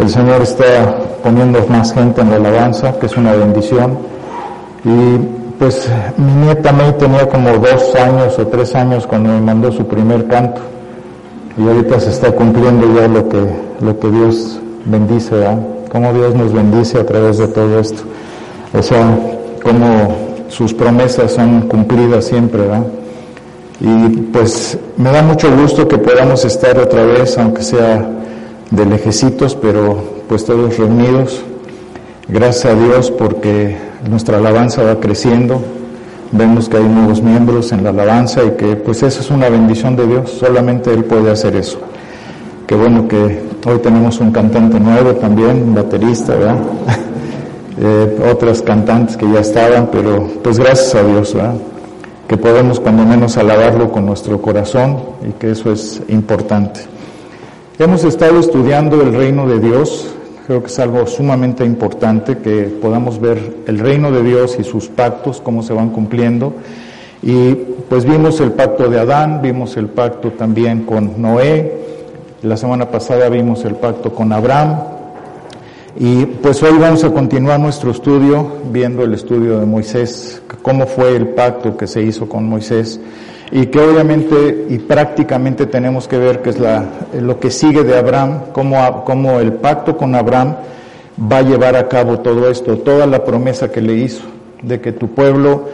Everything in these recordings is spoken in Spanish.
El Señor está poniendo más gente en la alabanza, que es una bendición. Y pues mi nieta May tenía como dos años o tres años cuando me mandó su primer canto. Y ahorita se está cumpliendo ya lo que, lo que Dios bendice, ¿verdad? Cómo Dios nos bendice a través de todo esto. O sea, cómo sus promesas son cumplidas siempre, ¿verdad? Y pues me da mucho gusto que podamos estar otra vez, aunque sea de lejecitos, pero pues todos reunidos. Gracias a Dios porque nuestra alabanza va creciendo. Vemos que hay nuevos miembros en la alabanza y que pues eso es una bendición de Dios. Solamente Él puede hacer eso. Qué bueno que hoy tenemos un cantante nuevo también, un baterista, ¿verdad? eh, otras cantantes que ya estaban, pero pues gracias a Dios, ¿verdad? Que podemos cuando menos alabarlo con nuestro corazón y que eso es importante. Hemos estado estudiando el reino de Dios, creo que es algo sumamente importante que podamos ver el reino de Dios y sus pactos, cómo se van cumpliendo. Y pues vimos el pacto de Adán, vimos el pacto también con Noé, la semana pasada vimos el pacto con Abraham. Y pues hoy vamos a continuar nuestro estudio viendo el estudio de Moisés, cómo fue el pacto que se hizo con Moisés y que obviamente y prácticamente tenemos que ver que es la, lo que sigue de Abraham, cómo, cómo el pacto con Abraham va a llevar a cabo todo esto, toda la promesa que le hizo de que tu pueblo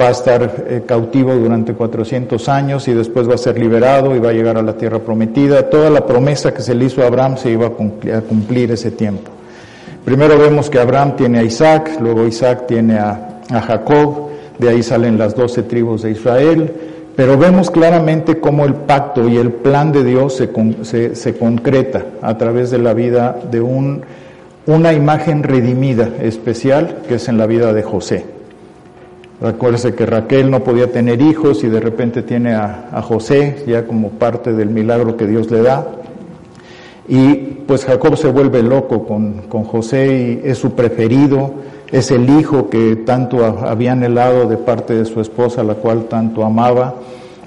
va a estar eh, cautivo durante 400 años y después va a ser liberado y va a llegar a la tierra prometida. Toda la promesa que se le hizo a Abraham se iba a cumplir, a cumplir ese tiempo. Primero vemos que Abraham tiene a Isaac, luego Isaac tiene a, a Jacob, de ahí salen las doce tribus de Israel, pero vemos claramente cómo el pacto y el plan de Dios se, se, concreta a través de la vida de un, una imagen redimida especial que es en la vida de José. Recuérdese que Raquel no podía tener hijos y de repente tiene a, a, José ya como parte del milagro que Dios le da. Y pues Jacob se vuelve loco con, con José y es su preferido, es el hijo que tanto había anhelado de parte de su esposa, la cual tanto amaba,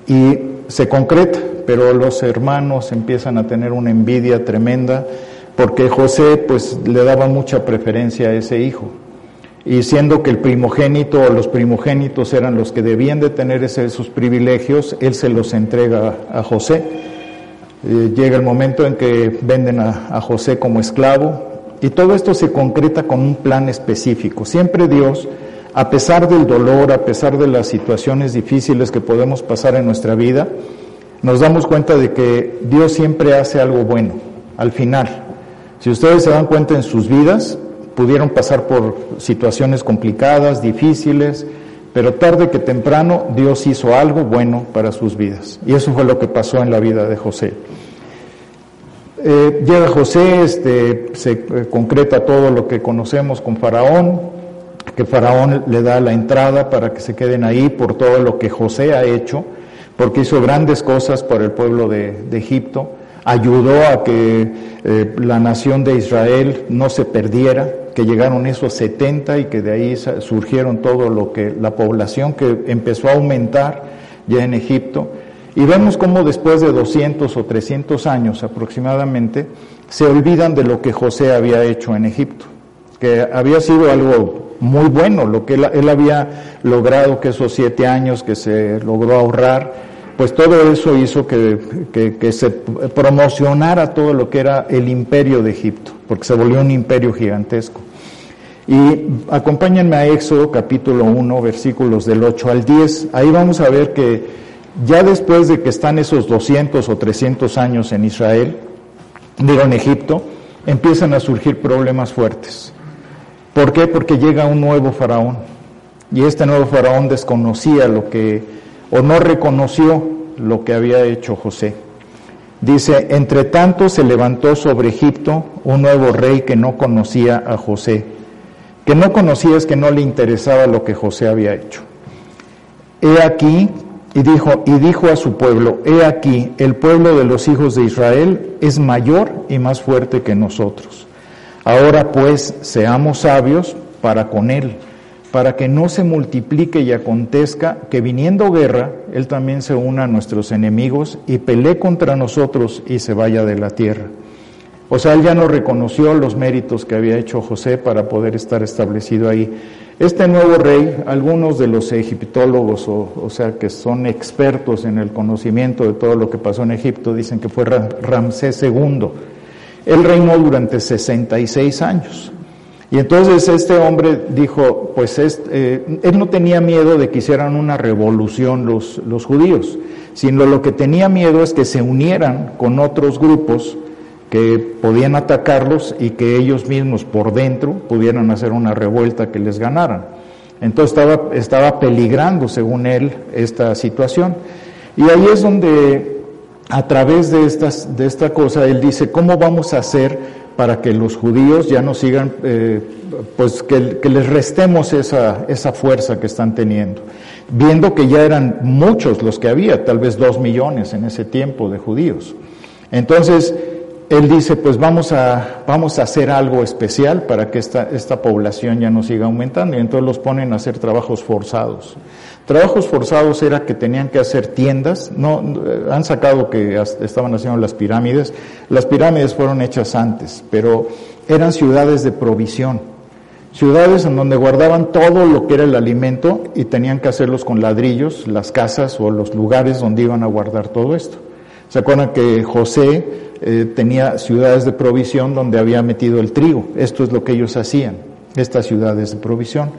y se concreta, pero los hermanos empiezan a tener una envidia tremenda porque José pues le daba mucha preferencia a ese hijo. Y siendo que el primogénito o los primogénitos eran los que debían de tener ese, esos privilegios, él se los entrega a José. Eh, llega el momento en que venden a, a José como esclavo, y todo esto se concreta con un plan específico. Siempre Dios, a pesar del dolor, a pesar de las situaciones difíciles que podemos pasar en nuestra vida, nos damos cuenta de que Dios siempre hace algo bueno al final. Si ustedes se dan cuenta en sus vidas, pudieron pasar por situaciones complicadas, difíciles, pero tarde que temprano Dios hizo algo bueno para sus vidas. Y eso fue lo que pasó en la vida de José. Eh, llega José, este, se eh, concreta todo lo que conocemos con Faraón, que Faraón le da la entrada para que se queden ahí por todo lo que José ha hecho, porque hizo grandes cosas para el pueblo de, Egipto, ayudó a que eh, la nación de Israel no se perdiera, que llegaron esos 70 y que de ahí surgieron todo lo que la población que empezó a aumentar ya en Egipto. Y vemos cómo después de 200 o 300 años aproximadamente, se olvidan de lo que José había hecho en Egipto, que había sido algo muy bueno, lo que él, había logrado, que esos siete años que se logró ahorrar, pues todo eso hizo que, que, que, se promocionara todo lo que era el imperio de Egipto, porque se volvió un imperio gigantesco. Y acompáñenme a Éxodo capítulo 1, versículos del 8 al 10. Ahí vamos a ver que ya después de que están esos 200 o 300 años en Israel, digo en Egipto, empiezan a surgir problemas fuertes. ¿Por qué? Porque llega un nuevo faraón. Y este nuevo faraón desconocía lo que, o no reconoció lo que había hecho José. Dice, entre tanto se levantó sobre Egipto un nuevo rey que no conocía a José, que no conocía es que no le interesaba lo que José había hecho. He aquí, y dijo, y dijo a su pueblo, he aquí, el pueblo de los hijos de Israel es mayor y más fuerte que nosotros. Ahora pues, seamos sabios para con él para que no se multiplique y acontezca que viniendo guerra, Él también se una a nuestros enemigos y pelee contra nosotros y se vaya de la tierra. O sea, Él ya no reconoció los méritos que había hecho José para poder estar establecido ahí. Este nuevo rey, algunos de los egiptólogos, o, o sea, que son expertos en el conocimiento de todo lo que pasó en Egipto, dicen que fue Ramsés II. Él reinó durante 66 años. Y entonces este hombre dijo, pues eh, él no tenía miedo de que hicieran una revolución los, los judíos, sino lo que tenía miedo es que se unieran con otros grupos que podían atacarlos y que ellos mismos por dentro pudieran hacer una revuelta que les ganaran. Entonces estaba, estaba peligrando, según él, esta situación. Y ahí es donde, a través de, estas, de esta cosa, él dice, ¿cómo vamos a hacer para que los judíos ya no sigan, eh, pues que, les restemos esa, esa fuerza que están teniendo, viendo que ya eran muchos los que había, tal vez dos millones en ese tiempo de judíos. Entonces, él dice, pues vamos a, vamos a hacer algo especial para que esta, esta población ya no siga aumentando, y entonces los ponen a hacer trabajos forzados. Trabajos forzados era que tenían que hacer tiendas, no, han sacado que estaban haciendo las pirámides, las pirámides fueron hechas antes, pero eran ciudades de provisión, ciudades en donde guardaban todo lo que era el alimento y tenían que hacerlos con ladrillos, las casas o los lugares donde iban a guardar todo esto. ¿Se acuerdan que José eh, tenía ciudades de provisión donde había metido el trigo? Esto es lo que ellos hacían, estas ciudades de provisión.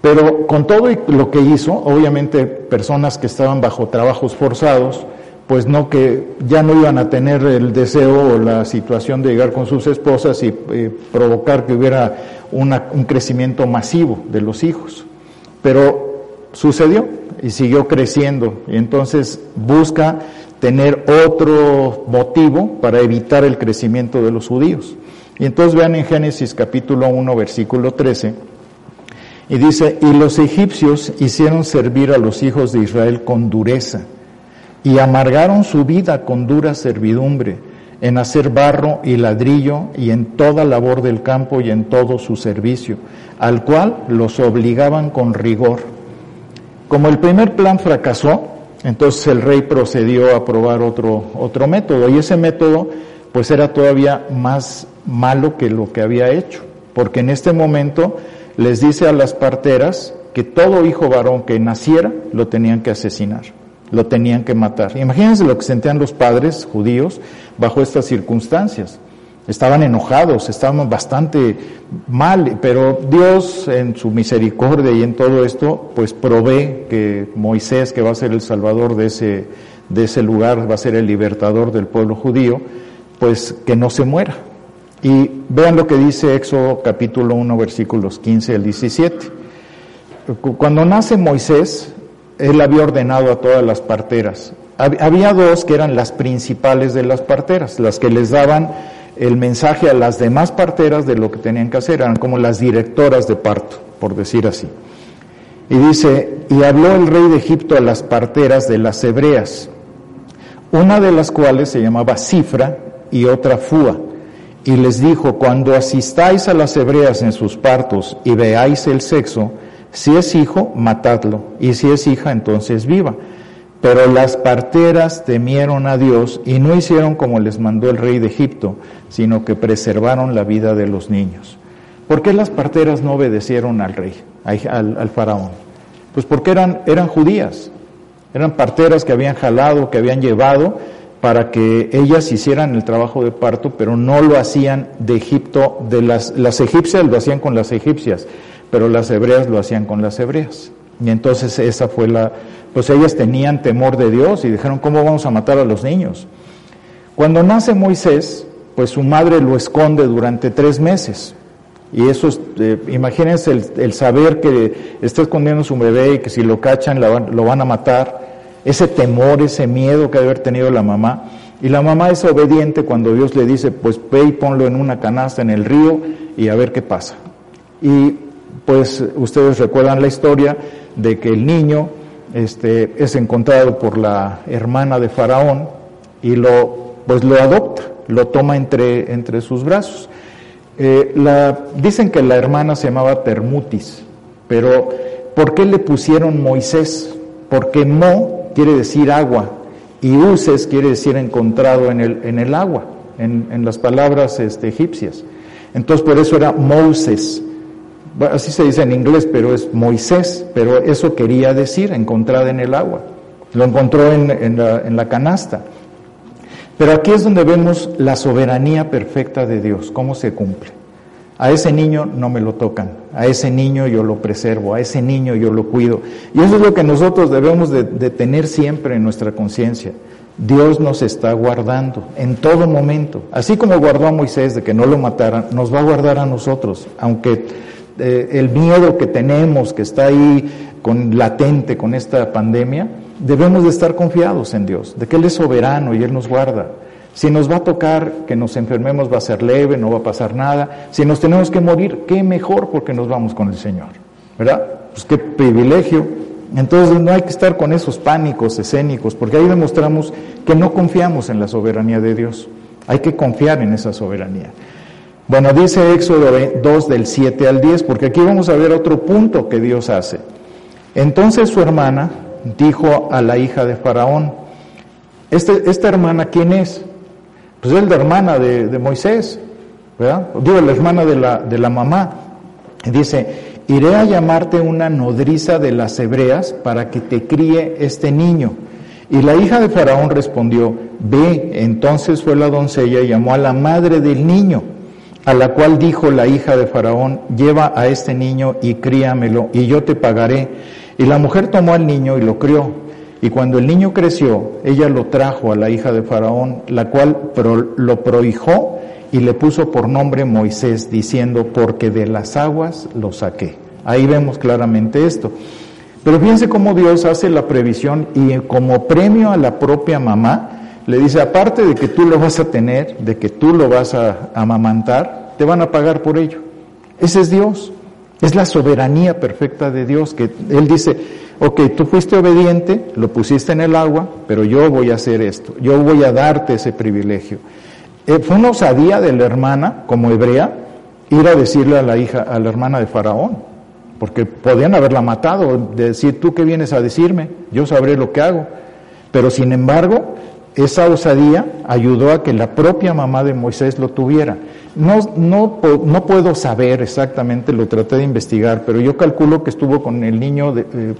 Pero con todo lo que hizo, obviamente personas que estaban bajo trabajos forzados, pues no que ya no iban a tener el deseo o la situación de llegar con sus esposas y eh, provocar que hubiera un crecimiento masivo de los hijos. Pero sucedió y siguió creciendo y entonces busca tener otro motivo para evitar el crecimiento de los judíos. Y entonces vean en Génesis capítulo 1 versículo 13 y dice, y los egipcios hicieron servir a los hijos de Israel con dureza y amargaron su vida con dura servidumbre en hacer barro y ladrillo y en toda labor del campo y en todo su servicio, al cual los obligaban con rigor. Como el primer plan fracasó, entonces el rey procedió a probar otro, otro método y ese método pues era todavía más malo que lo que había hecho, porque en este momento les dice a las parteras que todo hijo varón que naciera lo tenían que asesinar, lo tenían que matar. Imagínense lo que sentían los padres judíos bajo estas circunstancias. Estaban enojados, estaban bastante mal, pero Dios en su misericordia y en todo esto, pues provee que Moisés, que va a ser el salvador de ese, de ese lugar, va a ser el libertador del pueblo judío, pues que no se muera, y vean lo que dice Éxodo capítulo 1 versículos 15 al 17. Cuando nace Moisés, él había ordenado a todas las parteras. Había dos que eran las principales de las parteras, las que les daban el mensaje a las demás parteras de lo que tenían que hacer, eran como las directoras de parto, por decir así. Y dice, y habló el rey de Egipto a las parteras de las hebreas, una de las cuales se llamaba Cifra y otra Fua y les dijo, cuando asistáis a las hebreas en sus partos y veáis el sexo, si es hijo, matadlo, y si es hija, entonces viva. Pero las parteras temieron a Dios y no hicieron como les mandó el rey de Egipto, sino que preservaron la vida de los niños. ¿Por qué las parteras no obedecieron al rey, al, faraón? Pues porque eran, eran judías, eran parteras que habían jalado, que habían llevado, para que ellas hicieran el trabajo de parto, pero no lo hacían de Egipto, de las, las egipcias lo hacían con las egipcias, pero las hebreas lo hacían con las hebreas. Y entonces esa fue la, pues ellas tenían temor de Dios y dijeron, ¿cómo vamos a matar a los niños? Cuando nace Moisés, pues su madre lo esconde durante tres meses. Y eso, es, eh, imagínense el, saber que está escondiendo su bebé y que si lo cachan lo van a matar ese temor, ese miedo que debe haber tenido la mamá. Y la mamá es obediente cuando Dios le dice, pues ve y ponlo en una canasta en el río y a ver qué pasa. Y pues ustedes recuerdan la historia de que el niño este, es encontrado por la hermana de Faraón y lo, pues lo adopta, lo toma entre, entre sus brazos. Eh, dicen que la hermana se llamaba Termutis, pero ¿por qué le pusieron Moisés? Porque Mo quiere decir agua y Uses quiere decir encontrado en el, en el agua, en, en las palabras este, egipcias. Entonces por eso era Moses. Así se dice en inglés, pero es Moisés, pero eso quería decir encontrada en el agua. Lo encontró en, en, la, en la canasta. Pero aquí es donde vemos la soberanía perfecta de Dios, cómo se cumple. A ese niño no me lo tocan, a ese niño yo lo preservo, a ese niño yo lo cuido. Y eso es lo que nosotros debemos de, de tener siempre en nuestra conciencia. Dios nos está guardando en todo momento. Así como guardó a Moisés de que no lo mataran, nos va a guardar a nosotros, aunque eh, el miedo que tenemos, que está ahí con, latente con esta pandemia, debemos de estar confiados en Dios, de que Él es soberano y Él nos guarda. Si nos va a tocar que nos enfermemos va a ser leve, no va a pasar nada. Si nos tenemos que morir, qué mejor porque nos vamos con el Señor. ¿Verdad? Pues qué privilegio. Entonces no hay que estar con esos pánicos escénicos, porque ahí demostramos que no confiamos en la soberanía de Dios. Hay que confiar en esa soberanía. Bueno, dice Éxodo 2 del 7 al 10, porque aquí vamos a ver otro punto que Dios hace. Entonces su hermana dijo a la hija de Faraón, este, ¿esta hermana quién es? Pues es la hermana de, de Moisés, ¿verdad? Digo, la hermana de la, de la mamá. Dice, iré a llamarte una nodriza de las hebreas para que te críe este niño. Y la hija de Faraón respondió, ve, entonces fue la doncella y llamó a la madre del niño, a la cual dijo la hija de Faraón, lleva a este niño y críamelo, y yo te pagaré. Y la mujer tomó al niño y lo crió. Y cuando el niño creció, ella lo trajo a la hija de Faraón, la cual lo prohijó y le puso por nombre Moisés, diciendo, porque de las aguas lo saqué. Ahí vemos claramente esto. Pero fíjense cómo Dios hace la previsión y como premio a la propia mamá, le dice, aparte de que tú lo vas a tener, de que tú lo vas a amamantar, te van a pagar por ello. Ese es Dios. Es la soberanía perfecta de Dios, que Él dice, ok, tú fuiste obediente, lo pusiste en el agua, pero yo voy a hacer esto, yo voy a darte ese privilegio. Eh, fue una osadía de la hermana, como hebrea, ir a decirle a la hija, a la hermana de Faraón, porque podían haberla matado, de decir, tú qué vienes a decirme, yo sabré lo que hago. Pero sin embargo, esa osadía ayudó a que la propia mamá de Moisés lo tuviera. No, no, no puedo saber exactamente, lo traté de investigar, pero yo calculo que estuvo con el niño de, eh,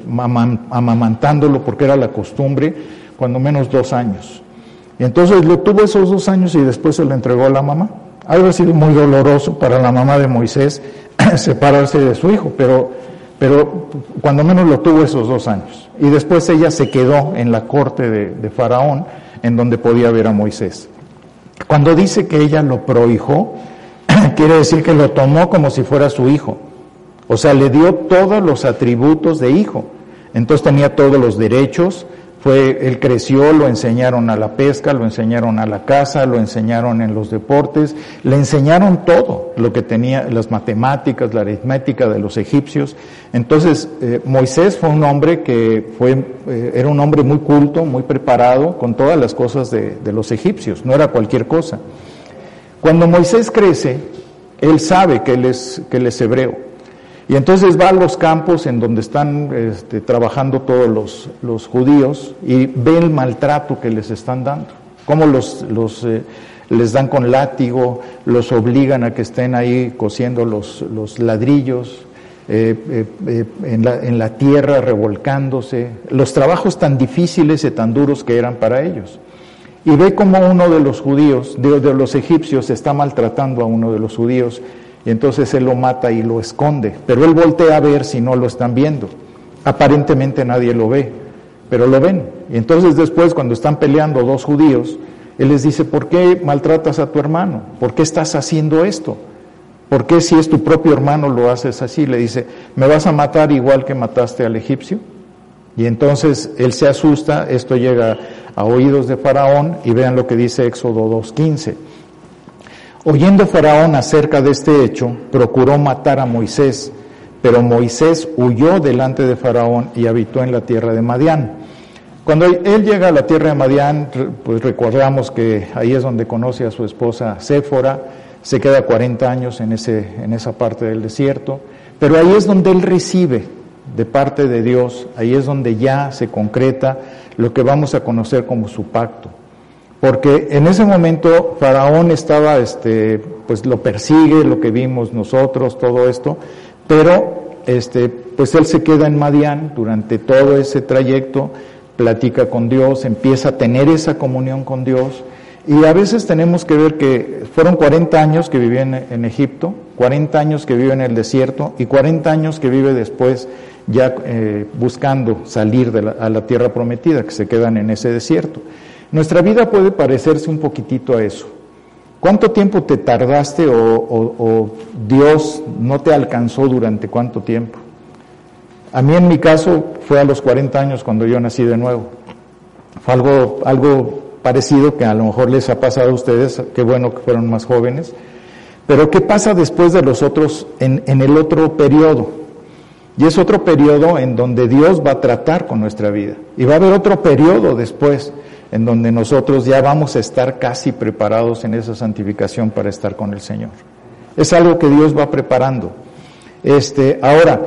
amamantándolo porque era la costumbre, cuando menos dos años. Y entonces lo tuvo esos dos años y después se lo entregó a la mamá. Algo ha sido muy doloroso para la mamá de Moisés separarse de su hijo, pero, pero cuando menos lo tuvo esos dos años. Y después ella se quedó en la corte de, de Faraón, en donde podía ver a Moisés. Cuando dice que ella lo prohijó, quiere decir que lo tomó como si fuera su hijo. O sea, le dio todos los atributos de hijo. Entonces tenía todos los derechos, fue, él creció, lo enseñaron a la pesca, lo enseñaron a la casa, lo enseñaron en los deportes, le enseñaron todo lo que tenía, las matemáticas, la aritmética de los egipcios. Entonces, eh, Moisés fue un hombre que fue, eh, era un hombre muy culto, muy preparado con todas las cosas de, los egipcios, no era cualquier cosa. Cuando Moisés crece, él sabe que es, que él es hebreo. Y entonces va a los campos en donde están este, trabajando todos los, los, judíos y ve el maltrato que les están dando, cómo los, los eh, les dan con látigo, los obligan a que estén ahí cosiendo los, los ladrillos, eh, eh, en, la, en, la, tierra revolcándose, los trabajos tan difíciles y tan duros que eran para ellos. Y ve como uno de los judíos, de los egipcios, está maltratando a uno de los judíos y entonces él lo mata y lo esconde. Pero él voltea a ver si no lo están viendo. Aparentemente nadie lo ve, pero lo ven. Y entonces después, cuando están peleando dos judíos, él les dice, ¿por qué maltratas a tu hermano? ¿Por qué estás haciendo esto? ¿Por qué si es tu propio hermano lo haces así? Le dice, ¿me vas a matar igual que mataste al egipcio? Y entonces él se asusta, esto llega a oídos de Faraón y vean lo que dice Éxodo 2.15. Oyendo Faraón acerca de este hecho, procuró matar a Moisés, pero Moisés huyó delante de Faraón y habitó en la tierra de Madián. Cuando él llega a la tierra de Madián, pues recordamos que ahí es donde conoce a su esposa Séfora, se queda 40 años en, ese, en esa parte del desierto, pero ahí es donde él recibe de parte de Dios, ahí es donde ya se concreta lo que vamos a conocer como su pacto. Porque en ese momento Faraón estaba, este, pues lo persigue, lo que vimos nosotros, todo esto, pero este, pues él se queda en Madián durante todo ese trayecto, platica con Dios, empieza a tener esa comunión con Dios, y a veces tenemos que ver que fueron 40 años que vivió en, Egipto, 40 años que vive en el desierto y 40 años que vive después ya eh, buscando salir de a la tierra prometida, que se quedan en ese desierto. Nuestra vida puede parecerse un poquitito a eso. ¿Cuánto tiempo te tardaste o, Dios no te alcanzó durante cuánto tiempo? A mí en mi caso fue a los 40 años cuando yo nací de nuevo. Fue algo, algo parecido que a lo mejor les ha pasado a ustedes, qué bueno que fueron más jóvenes. Pero ¿qué pasa después de los otros, en, en el otro periodo? Y es otro periodo en donde Dios va a tratar con nuestra vida. Y va a haber otro periodo después en donde nosotros ya vamos a estar casi preparados en esa santificación para estar con el Señor. Es algo que Dios va preparando. Este, ahora,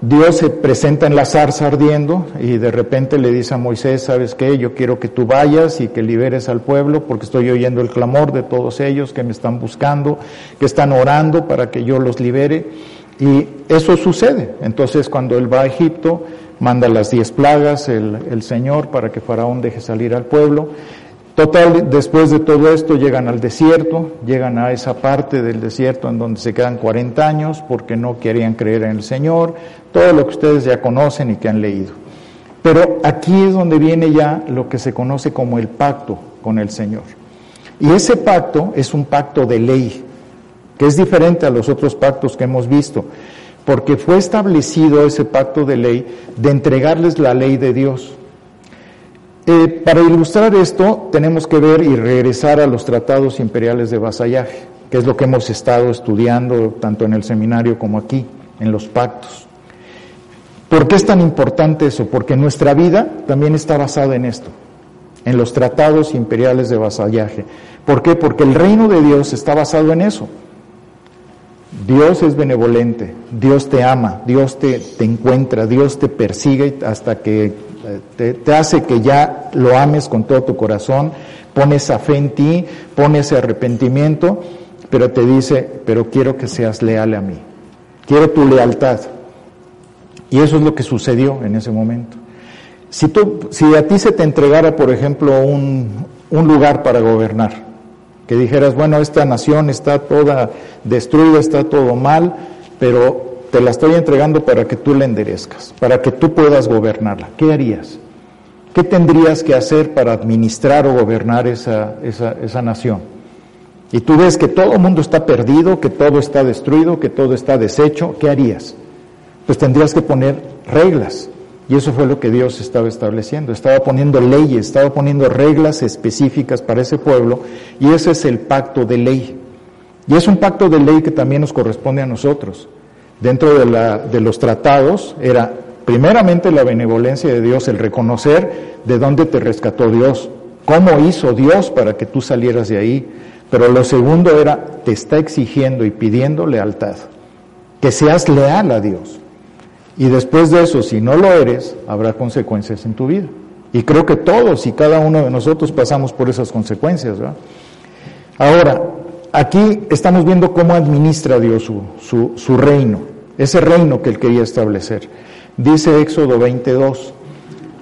Dios se presenta en la zarza ardiendo y de repente le dice a Moisés, ¿sabes qué? Yo quiero que tú vayas y que liberes al pueblo porque estoy oyendo el clamor de todos ellos que me están buscando, que están orando para que yo los libere. Y eso sucede. Entonces cuando él va a Egipto, manda las diez plagas el, el Señor para que Faraón deje salir al pueblo. Total, después de todo esto llegan al desierto, llegan a esa parte del desierto en donde se quedan 40 años porque no querían creer en el Señor, todo lo que ustedes ya conocen y que han leído. Pero aquí es donde viene ya lo que se conoce como el pacto con el Señor. Y ese pacto es un pacto de ley, que es diferente a los otros pactos que hemos visto, porque fue establecido ese pacto de ley de entregarles la ley de Dios. Eh, para ilustrar esto, tenemos que ver y regresar a los tratados imperiales de vasallaje, que es lo que hemos estado estudiando tanto en el seminario como aquí, en los pactos. ¿Por qué es tan importante eso? Porque nuestra vida también está basada en esto, en los tratados imperiales de vasallaje. ¿Por qué? Porque el reino de Dios está basado en eso. Dios es benevolente, Dios te ama, Dios te, te encuentra, Dios te persigue hasta que te, hace que ya lo ames con todo tu corazón, pones esa fe en ti, pones ese arrepentimiento, pero te dice, pero quiero que seas leal a mí, quiero tu lealtad. Y eso es lo que sucedió en ese momento. Si, tú, si a ti se te entregara, por ejemplo, un, un lugar para gobernar, que dijeras, bueno, esta nación está toda destruida, está todo mal, pero te la estoy entregando para que tú la enderezcas, para que tú puedas gobernarla. ¿Qué harías? ¿Qué tendrías que hacer para administrar o gobernar esa, esa, esa nación? Y tú ves que todo el mundo está perdido, que todo está destruido, que todo está deshecho, ¿qué harías? Pues tendrías que poner reglas. Y eso fue lo que Dios estaba estableciendo. Estaba poniendo leyes, estaba poniendo reglas específicas para ese pueblo. Y ese es el pacto de ley. Y es un pacto de ley que también nos corresponde a nosotros dentro de, la, de los tratados era primeramente la benevolencia de Dios, el reconocer de dónde te rescató Dios, cómo hizo Dios para que tú salieras de ahí. Pero lo segundo era, te está exigiendo y pidiendo lealtad, que seas leal a Dios. Y después de eso, si no lo eres, habrá consecuencias en tu vida. Y creo que todos y cada uno de nosotros pasamos por esas consecuencias. Ahora, aquí estamos viendo cómo administra Dios su, su, reino, ese reino que él quería establecer. Dice Éxodo 22,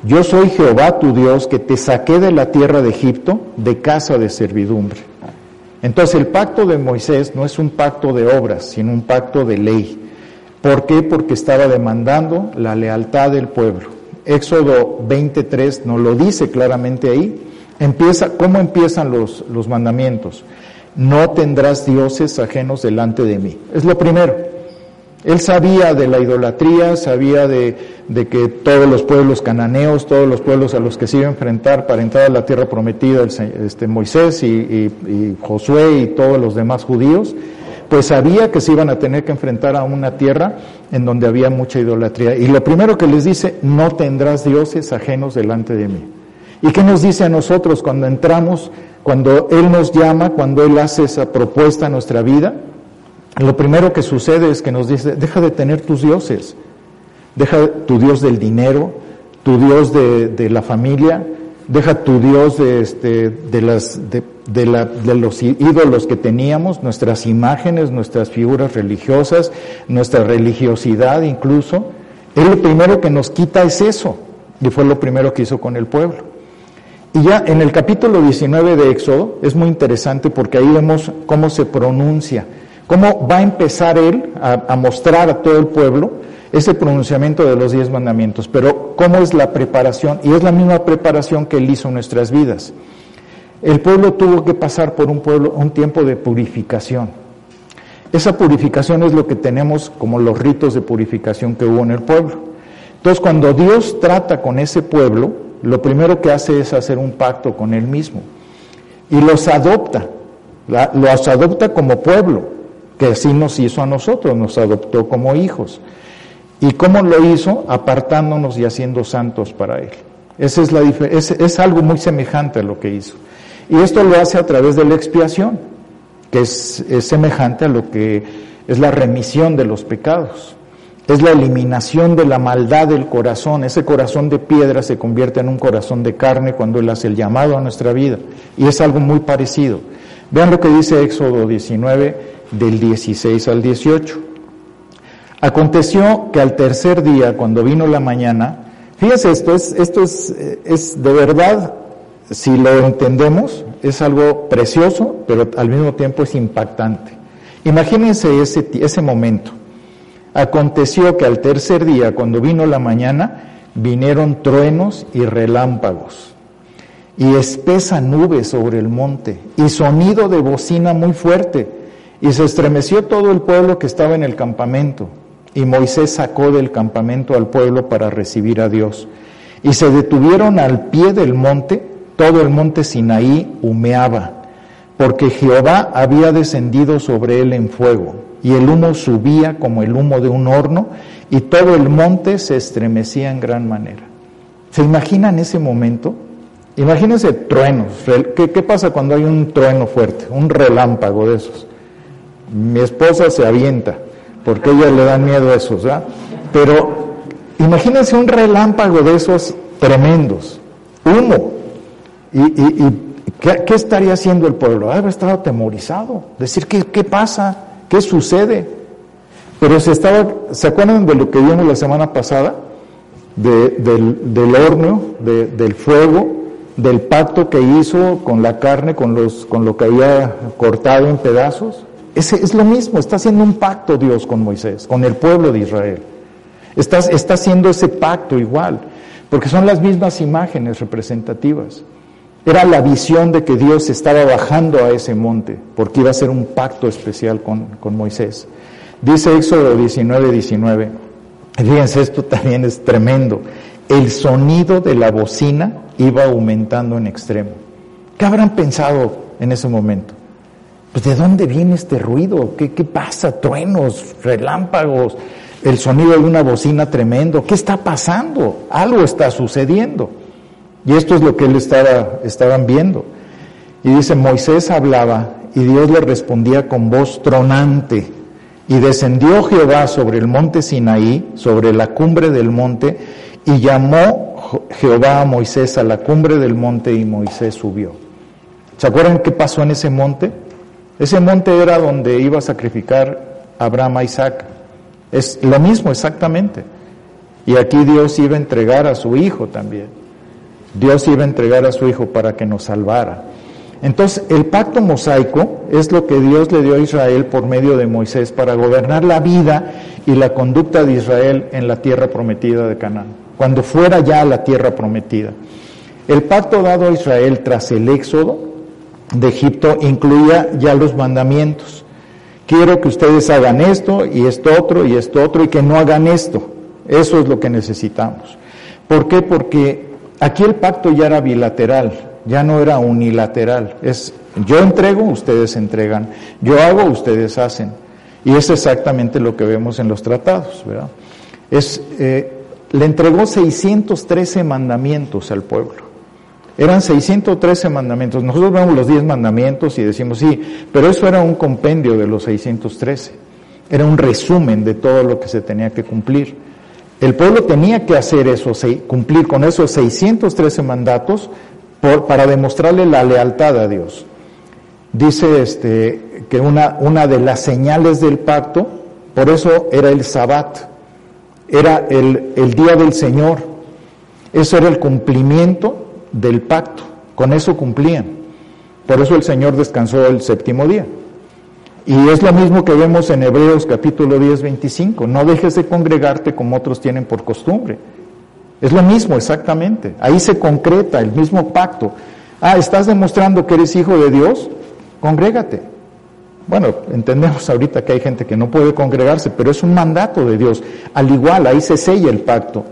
yo soy Jehová tu Dios que te saqué de la tierra de Egipto, de casa de servidumbre. Entonces el pacto de Moisés no es un pacto de obras, sino un pacto de ley. ¿Por qué? Porque estaba demandando la lealtad del pueblo. Éxodo 23 nos lo dice claramente ahí. Empieza, ¿Cómo empiezan los, los mandamientos? no tendrás dioses ajenos delante de mí. Es lo primero. Él sabía de la idolatría, sabía de, que todos los pueblos cananeos, todos los pueblos a los que se iba a enfrentar para entrar a la tierra prometida, este, Moisés y Josué y todos los demás judíos, pues sabía que se iban a tener que enfrentar a una tierra en donde había mucha idolatría. Y lo primero que les dice, no tendrás dioses ajenos delante de mí. ¿Y qué nos dice a nosotros cuando entramos, cuando Él nos llama, cuando Él hace esa propuesta a nuestra vida? lo primero que sucede es que nos dice, deja de tener tus dioses, deja tu Dios del dinero, tu Dios de, la familia, deja tu Dios de, este, de, las, de, la, de los ídolos que teníamos, nuestras imágenes, nuestras figuras religiosas, nuestra religiosidad incluso. Él lo primero que nos quita es eso, y fue lo primero que hizo con el pueblo. Y ya en el capítulo 19 de Éxodo es muy interesante porque ahí vemos cómo se pronuncia cómo va a empezar él a, mostrar a todo el pueblo ese pronunciamiento de los diez mandamientos, pero cómo es la preparación, y es la misma preparación que él hizo en nuestras vidas. El pueblo tuvo que pasar por un, pueblo, un tiempo de purificación. Esa purificación es lo que tenemos como los ritos de purificación que hubo en el pueblo. Entonces, cuando Dios trata con ese pueblo, lo primero que hace es hacer un pacto con él mismo y los adopta, los adopta como pueblo que así nos hizo a nosotros, nos adoptó como hijos. ¿Y cómo lo hizo? Apartándonos y haciendo santos para Él. Esa es, la es, algo muy semejante a lo que hizo. Y esto lo hace a través de la expiación, que es, es semejante a lo que es la remisión de los pecados. Es la eliminación de la maldad del corazón. Ese corazón de piedra se convierte en un corazón de carne cuando Él hace el llamado a nuestra vida. Y es algo muy parecido. Vean lo que dice Éxodo 19, del 16 al 18. Aconteció que al tercer día, cuando vino la mañana, fíjense esto, es, esto es, es de verdad, si lo entendemos, es algo precioso, pero al mismo tiempo es impactante. Imagínense ese, ese momento. Aconteció que al tercer día, cuando vino la mañana, vinieron truenos y relámpagos, y espesa nube sobre el monte, y sonido de bocina muy fuerte, y se estremeció todo el pueblo que estaba en el campamento, y Moisés sacó del campamento al pueblo para recibir a Dios. Y se detuvieron al pie del monte, todo el monte Sinaí humeaba, porque Jehová había descendido sobre él en fuego, y el humo subía como el humo de un horno, y todo el monte se estremecía en gran manera. ¿Se imaginan ese momento? Imagínense truenos. ¿Qué, ¿Qué, pasa cuando hay un trueno fuerte? Un relámpago de esos. Mi esposa se avienta, porque a ella le dan miedo a esos, ¿verdad? Pero imagínense un relámpago de esos tremendos, humo. ¿Y, ¿qué, estaría haciendo el pueblo? Habría estado atemorizado, decir, ¿qué, qué pasa? ¿Qué sucede? Pero se estaba, ¿se acuerdan de lo que vimos la semana pasada? del, del, horno, del fuego, del pacto que hizo con la carne, con, los, con lo que había cortado en pedazos. Es, lo mismo, está haciendo un pacto Dios con Moisés, con el pueblo de Israel. Está, está haciendo ese pacto igual, porque son las mismas imágenes representativas. Era la visión de que Dios estaba bajando a ese monte, porque iba a ser un pacto especial con, con Moisés. Dice Éxodo 19, 19. Fíjense, esto también es tremendo. El sonido de la bocina iba aumentando en extremo. ¿Qué habrán pensado en ese momento? Pues ¿de dónde viene este ruido? ¿Qué, pasa? Truenos, relámpagos, el sonido de una bocina tremendo. ¿Qué está pasando? Algo está sucediendo. Y esto es lo que él estaba, estaban viendo. Y dice, Moisés hablaba y Dios le respondía con voz tronante. Y descendió Jehová sobre el monte Sinaí, sobre la cumbre del monte, y llamó Jehová a Moisés a la cumbre del monte y Moisés subió. ¿Se acuerdan qué pasó en ese monte? Ese monte era donde iba a sacrificar Abraham a Isaac. Es lo mismo exactamente. Y aquí Dios iba a entregar a su hijo también. Dios iba a entregar a su hijo para que nos salvara. Entonces, el pacto mosaico es lo que Dios le dio a Israel por medio de Moisés para gobernar la vida y la conducta de Israel en la tierra prometida de Canaán, cuando fuera ya la tierra prometida. El pacto dado a Israel tras el éxodo de Egipto incluía ya los mandamientos, Quiero que ustedes hagan esto y esto otro y esto otro y que no hagan esto. Eso es lo que necesitamos. ¿Por qué? Porque aquí el pacto ya era bilateral, ya no era unilateral. Es yo entrego, ustedes entregan. Yo hago, ustedes hacen. Y es exactamente lo que vemos en los tratados, ¿verdad? Es, eh, le entregó 613 mandamientos al pueblo. Eran 613 mandamientos. Nosotros vemos los 10 mandamientos y decimos, sí, pero eso era un compendio de los 613. Era un resumen de todo lo que se tenía que cumplir. El pueblo tenía que hacer eso, cumplir con esos 613 mandatos para demostrarle la lealtad a Dios. Dice este, que una, una de las señales del pacto, por eso era el sabbat, era el, el día del Señor. Eso era el cumplimiento del pacto. Con eso cumplían. Por eso el Señor descansó el séptimo día. Y es lo mismo que vemos en Hebreos capítulo 10, 25. No dejes de congregarte como otros tienen por costumbre. Es lo mismo exactamente. Ahí se concreta el mismo pacto. Ah, ¿estás demostrando que eres hijo de Dios? Congrégate. Bueno, entendemos ahorita que hay gente que no puede congregarse, pero es un mandato de Dios. Al igual, ahí se sella el pacto.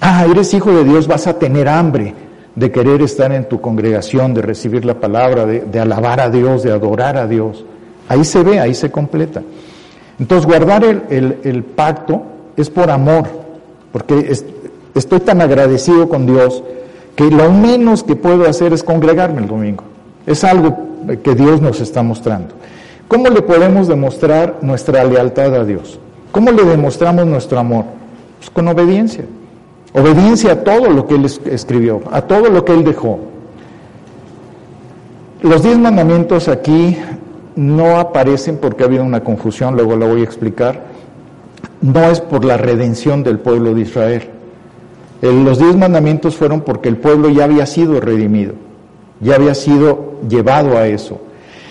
Ah, eres hijo de Dios, vas a tener hambre de querer estar en tu congregación, de recibir la palabra, de, alabar a Dios, de adorar a Dios. Ahí se ve, ahí se completa. Entonces, guardar el, pacto es por amor, porque estoy tan agradecido con Dios que lo menos que puedo hacer es congregarme el domingo. Es algo que Dios nos está mostrando. ¿Cómo le podemos demostrar nuestra lealtad a Dios? ¿Cómo le demostramos nuestro amor? Pues con obediencia. Obediencia a todo lo que él escribió, a todo lo que él dejó. Los diez mandamientos aquí no aparecen porque ha habido una confusión, luego la voy a explicar. No es por la redención del pueblo de Israel. Los diez mandamientos fueron porque el pueblo ya había sido redimido, ya había sido llevado a eso.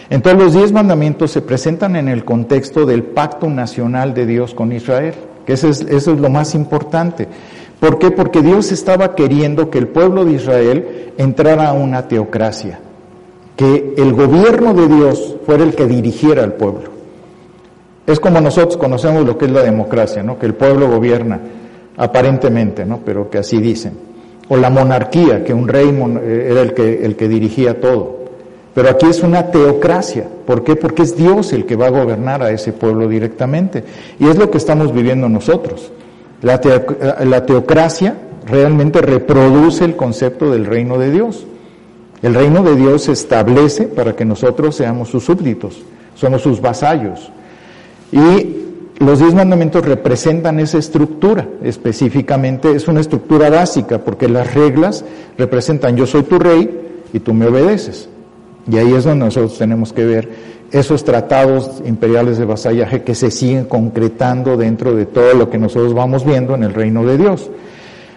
Entonces los diez mandamientos se presentan en el contexto del pacto nacional de Dios con Israel, que eso es, eso es lo más importante. ¿Por qué? Porque Dios estaba queriendo que el pueblo de Israel entrara a una teocracia, que el gobierno de Dios fuera el que dirigiera al pueblo. Es como nosotros conocemos lo que es la democracia, ¿no? Que el pueblo gobierna, aparentemente, ¿no? Pero que así dicen. O la monarquía, que un rey eh, era el que, el que dirigía todo. Pero aquí es una teocracia. ¿Por qué? Porque es Dios el que va a gobernar a ese pueblo directamente. Y es lo que estamos viviendo nosotros. La, teocracia realmente reproduce el concepto del reino de Dios. El reino de Dios se establece para que nosotros seamos sus súbditos, somos sus vasallos. Y los diez mandamientos representan esa estructura, específicamente es una estructura básica, porque las reglas representan yo soy tu rey y tú me obedeces. Y ahí es donde nosotros tenemos que ver esos tratados imperiales de vasallaje que se siguen concretando dentro de todo lo que nosotros vamos viendo en el reino de Dios.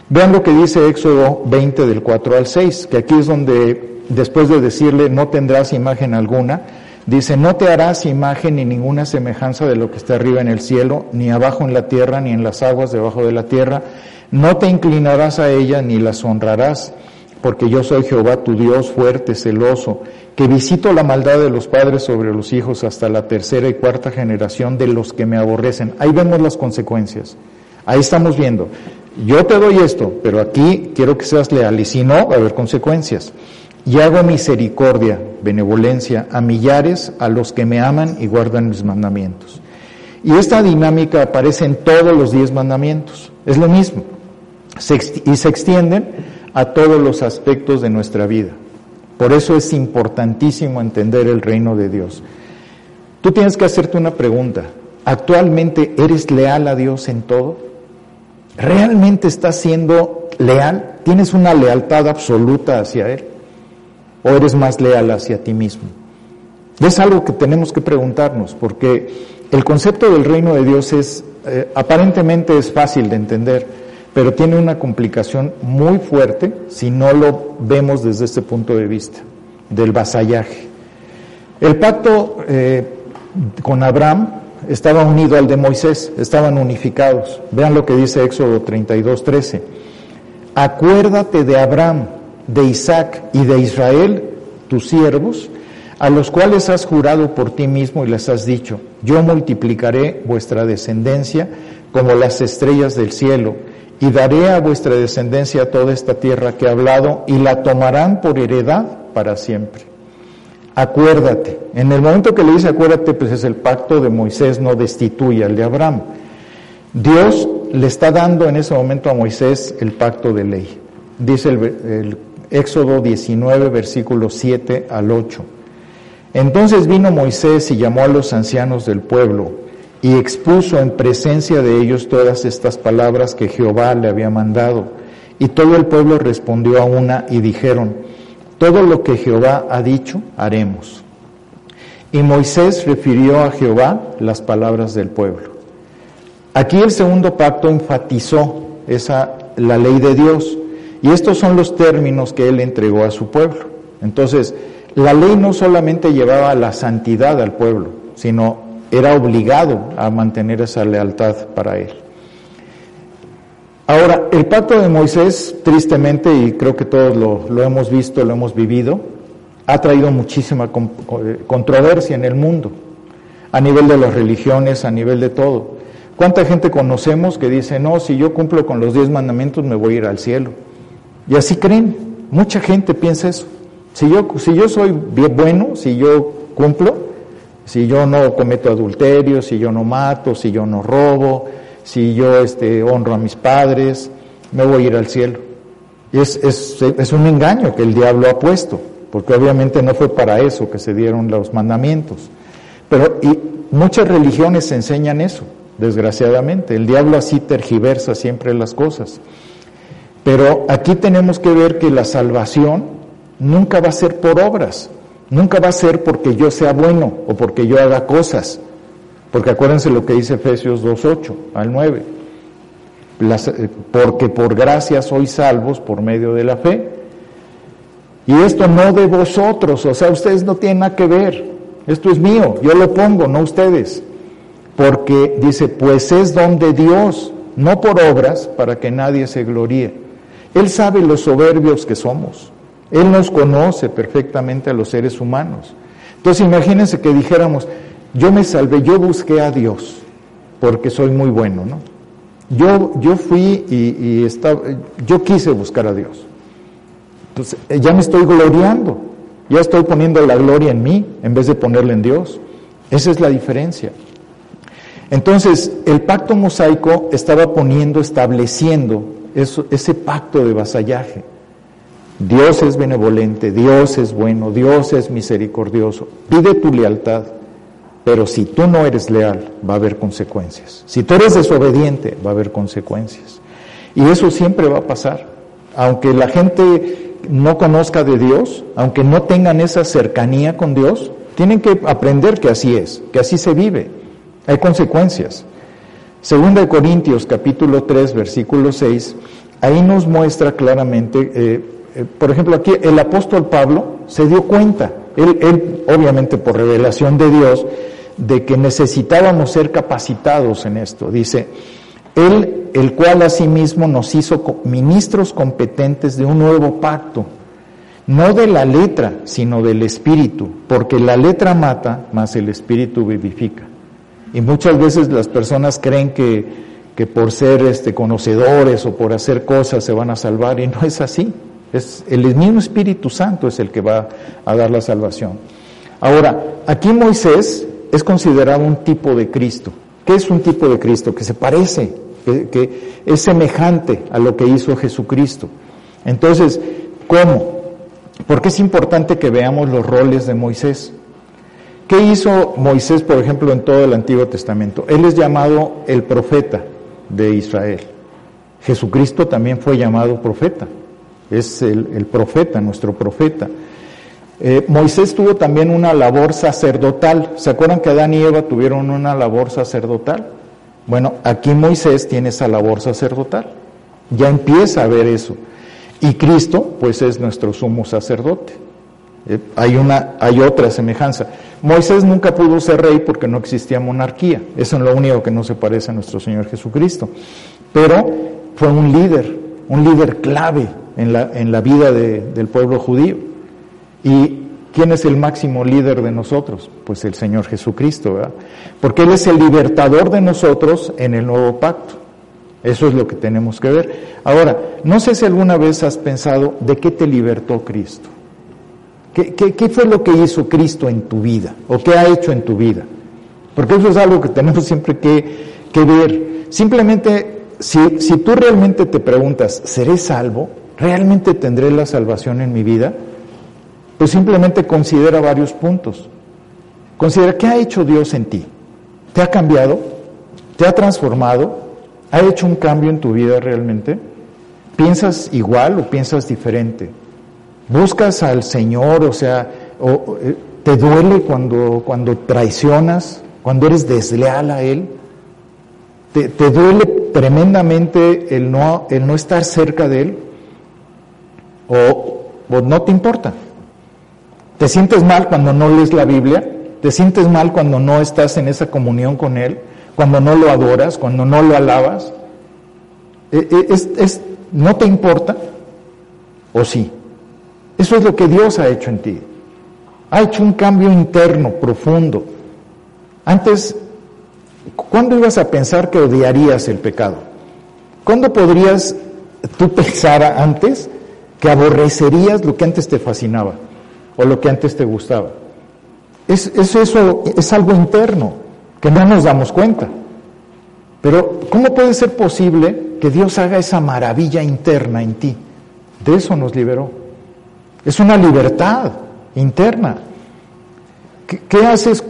Vean lo que dice Éxodo 20 del 4 al 6, que aquí es donde después de decirle no tendrás imagen alguna, dice no te harás imagen ni ninguna semejanza de lo que está arriba en el cielo, ni abajo en la tierra, ni en las aguas debajo de la tierra, no te inclinarás a ella ni las honrarás, porque yo soy Jehová tu Dios fuerte, celoso, que visito la maldad de los padres sobre los hijos hasta la tercera y cuarta generación de los que me aborrecen. Ahí vemos las consecuencias. Ahí estamos viendo. Yo te doy esto, pero aquí quiero que seas leal y si no, va a haber consecuencias. Y hago misericordia, benevolencia a millares, a los que me aman y guardan mis mandamientos. Y esta dinámica aparece en todos los diez mandamientos. Es lo mismo. y se extienden a todos los aspectos de nuestra vida. Por eso es importantísimo entender el reino de Dios. Tú tienes que hacerte una pregunta. ¿Actualmente eres leal a Dios en todo? ¿Realmente estás siendo leal? ¿Tienes una lealtad absoluta hacia Él? ¿O eres más leal hacia ti mismo? es algo que tenemos que preguntarnos, porque el concepto del reino de Dios es, eh, aparentemente es fácil de entender, pero tiene una complicación muy fuerte si no lo vemos desde este punto de vista, del vasallaje. El pacto eh, con Abraham estaba unido al de Moisés, estaban unificados. Vean lo que dice Éxodo 32, 13. Acuérdate de Abraham, de Isaac y de Israel, tus siervos, a los cuales has jurado por ti mismo y les has dicho, yo multiplicaré vuestra descendencia como las estrellas del cielo, y daré a vuestra descendencia toda esta tierra que he hablado, y la tomarán por heredad para siempre. Acuérdate, en el momento que le dice acuérdate, pues es el pacto de Moisés, no destituye al de Abraham. Dios le está dando en ese momento a Moisés el pacto de ley. Dice el, el Éxodo 19, versículos 7 al 8. Entonces vino Moisés y llamó a los ancianos del pueblo y expuso en presencia de ellos todas estas palabras que Jehová le había mandado. Y todo el pueblo respondió a una y dijeron, todo lo que Jehová ha dicho, haremos. Y Moisés refirió a Jehová las palabras del pueblo. Aquí el segundo pacto enfatizó esa, la ley de Dios. Y estos son los términos que él entregó a su pueblo. Entonces, la ley no solamente llevaba la santidad al pueblo, sino era obligado a mantener esa lealtad para él. Ahora, el pacto de Moisés, tristemente, y creo que todos lo, hemos visto, lo hemos vivido, ha traído muchísima eh, controversia en el mundo, a nivel de las religiones, a nivel de todo. ¿Cuánta gente conocemos que dice, no, si yo cumplo con los diez mandamientos me voy a ir al cielo? Y así creen, mucha gente piensa eso. Si yo, si yo soy bien bueno, si yo cumplo, si yo no cometo adulterio, si yo no mato, si yo no robo, si yo este, honro a mis padres, me voy a ir al cielo. Es, es, es un engaño que el diablo ha puesto, porque obviamente no fue para eso que se dieron los mandamientos. Pero y muchas religiones enseñan eso, desgraciadamente. El diablo así tergiversa siempre las cosas. Pero aquí tenemos que ver que la salvación nunca va a ser por obras, nunca va a ser porque yo sea bueno o porque yo haga cosas. Porque acuérdense lo que dice Efesios 2.8 al 9. Eh, porque por gracia sois salvos por medio de la fe. Y esto no de vosotros, o sea, ustedes no tienen nada que ver. Esto es mío, yo lo pongo, no ustedes. Porque dice, pues es don de Dios, no por obras, para que nadie se gloríe. Él sabe los soberbios que somos. Él nos conoce perfectamente a los seres humanos. Entonces imagínense que dijéramos, yo me salvé, yo busqué a Dios, porque soy muy bueno, ¿no? Yo, yo fui y, estaba, yo quise buscar a Dios. Entonces eh, ya me estoy gloriando, ya estoy poniendo la gloria en mí en vez de ponerla en Dios. Esa es la diferencia. Entonces, el pacto mosaico estaba poniendo, estableciendo ese pacto de vasallaje. Dios es benevolente, Dios es bueno, Dios es misericordioso. Pide tu lealtad, pero si tú no eres leal, va a haber consecuencias. Si tú eres desobediente, va a haber consecuencias. Y eso siempre va a pasar. Aunque la gente no conozca de Dios, aunque no tengan esa cercanía con Dios, tienen que aprender que así es, que así se vive. Hay consecuencias. Segunda de Corintios capítulo 3 versículo 6, ahí nos muestra claramente, eh, por ejemplo aquí el apóstol Pablo se dio cuenta, él, él obviamente por revelación de Dios, de que necesitábamos ser capacitados en esto. Dice, Él, el cual asimismo nos hizo ministros competentes de un nuevo pacto, no de la letra, sino del espíritu, porque la letra mata, mas el espíritu vivifica. Y muchas veces las personas creen que, que por ser este, conocedores o por hacer cosas se van a salvar y no es así. Es el mismo Espíritu Santo es el que va a dar la salvación. Ahora, aquí Moisés es considerado un tipo de Cristo. ¿Qué es un tipo de Cristo? Que se parece, que, que es semejante a lo que hizo Jesucristo. Entonces, ¿cómo? Porque es importante que veamos los roles de Moisés. ¿Qué hizo Moisés, por ejemplo, en todo el Antiguo Testamento? Él es llamado el profeta de Israel. Jesucristo también fue llamado profeta. Es el, profeta, nuestro profeta. Eh, Moisés tuvo también una labor sacerdotal. ¿Se acuerdan que Adán y Eva tuvieron una labor sacerdotal? Bueno, aquí Moisés tiene esa labor sacerdotal. Ya empieza a ver eso. Y Cristo, pues es nuestro sumo sacerdote. Eh, hay, una, hay otra semejanza. Moisés nunca pudo ser rey porque no existía monarquía. Eso es lo único que no se parece a nuestro Señor Jesucristo. Pero fue un líder, un líder clave en la, en la vida del pueblo judío. Y ¿quién es el máximo líder de nosotros? Pues el Señor Jesucristo, ¿verdad? Porque Él es el libertador de nosotros en el nuevo pacto. Eso es lo que tenemos que ver. Ahora, no sé si alguna vez has pensado de qué te libertó Cristo. ¿Qué, qué, fue lo que hizo Cristo en tu vida? ¿O qué ha hecho en tu vida? Porque eso es algo que tenemos siempre que, que ver. Simplemente, si, tú realmente te preguntas, ¿seré salvo? ¿Realmente tendré la salvación en mi vida? Pues simplemente considera varios puntos. Considera qué ha hecho Dios en ti. ¿Te ha cambiado? ¿Te ha transformado? ¿Ha hecho un cambio en tu vida realmente? ¿Piensas igual o piensas diferente? ¿Buscas al Señor? O sea, eh, ¿te duele cuando, cuando traicionas? ¿Cuando eres desleal a Él? ¿Te, te duele tremendamente el no, el no estar cerca de Él? ¿O, o no te importa? ¿Te sientes mal cuando no lees la Biblia? ¿Te sientes mal cuando no estás en esa comunión con Él? ¿Cuando no lo adoras? ¿Cuando no lo alabas? Eh, eh, ¿Es, no te importa? ¿O sí? Eso es lo que Dios ha hecho en ti. Ha hecho un cambio interno, profundo. Antes, ¿cuándo ibas a pensar que odiarías el pecado? ¿Cuándo podrías tú pensar antes que aborrecerías lo que antes te fascinaba? o lo que antes te gustaba. Es, eso es algo interno, que no nos damos cuenta. Pero ¿cómo puede ser posible que Dios haga esa maravilla interna en ti? De eso nos liberó. Es una libertad interna. ¿Qué, qué haces?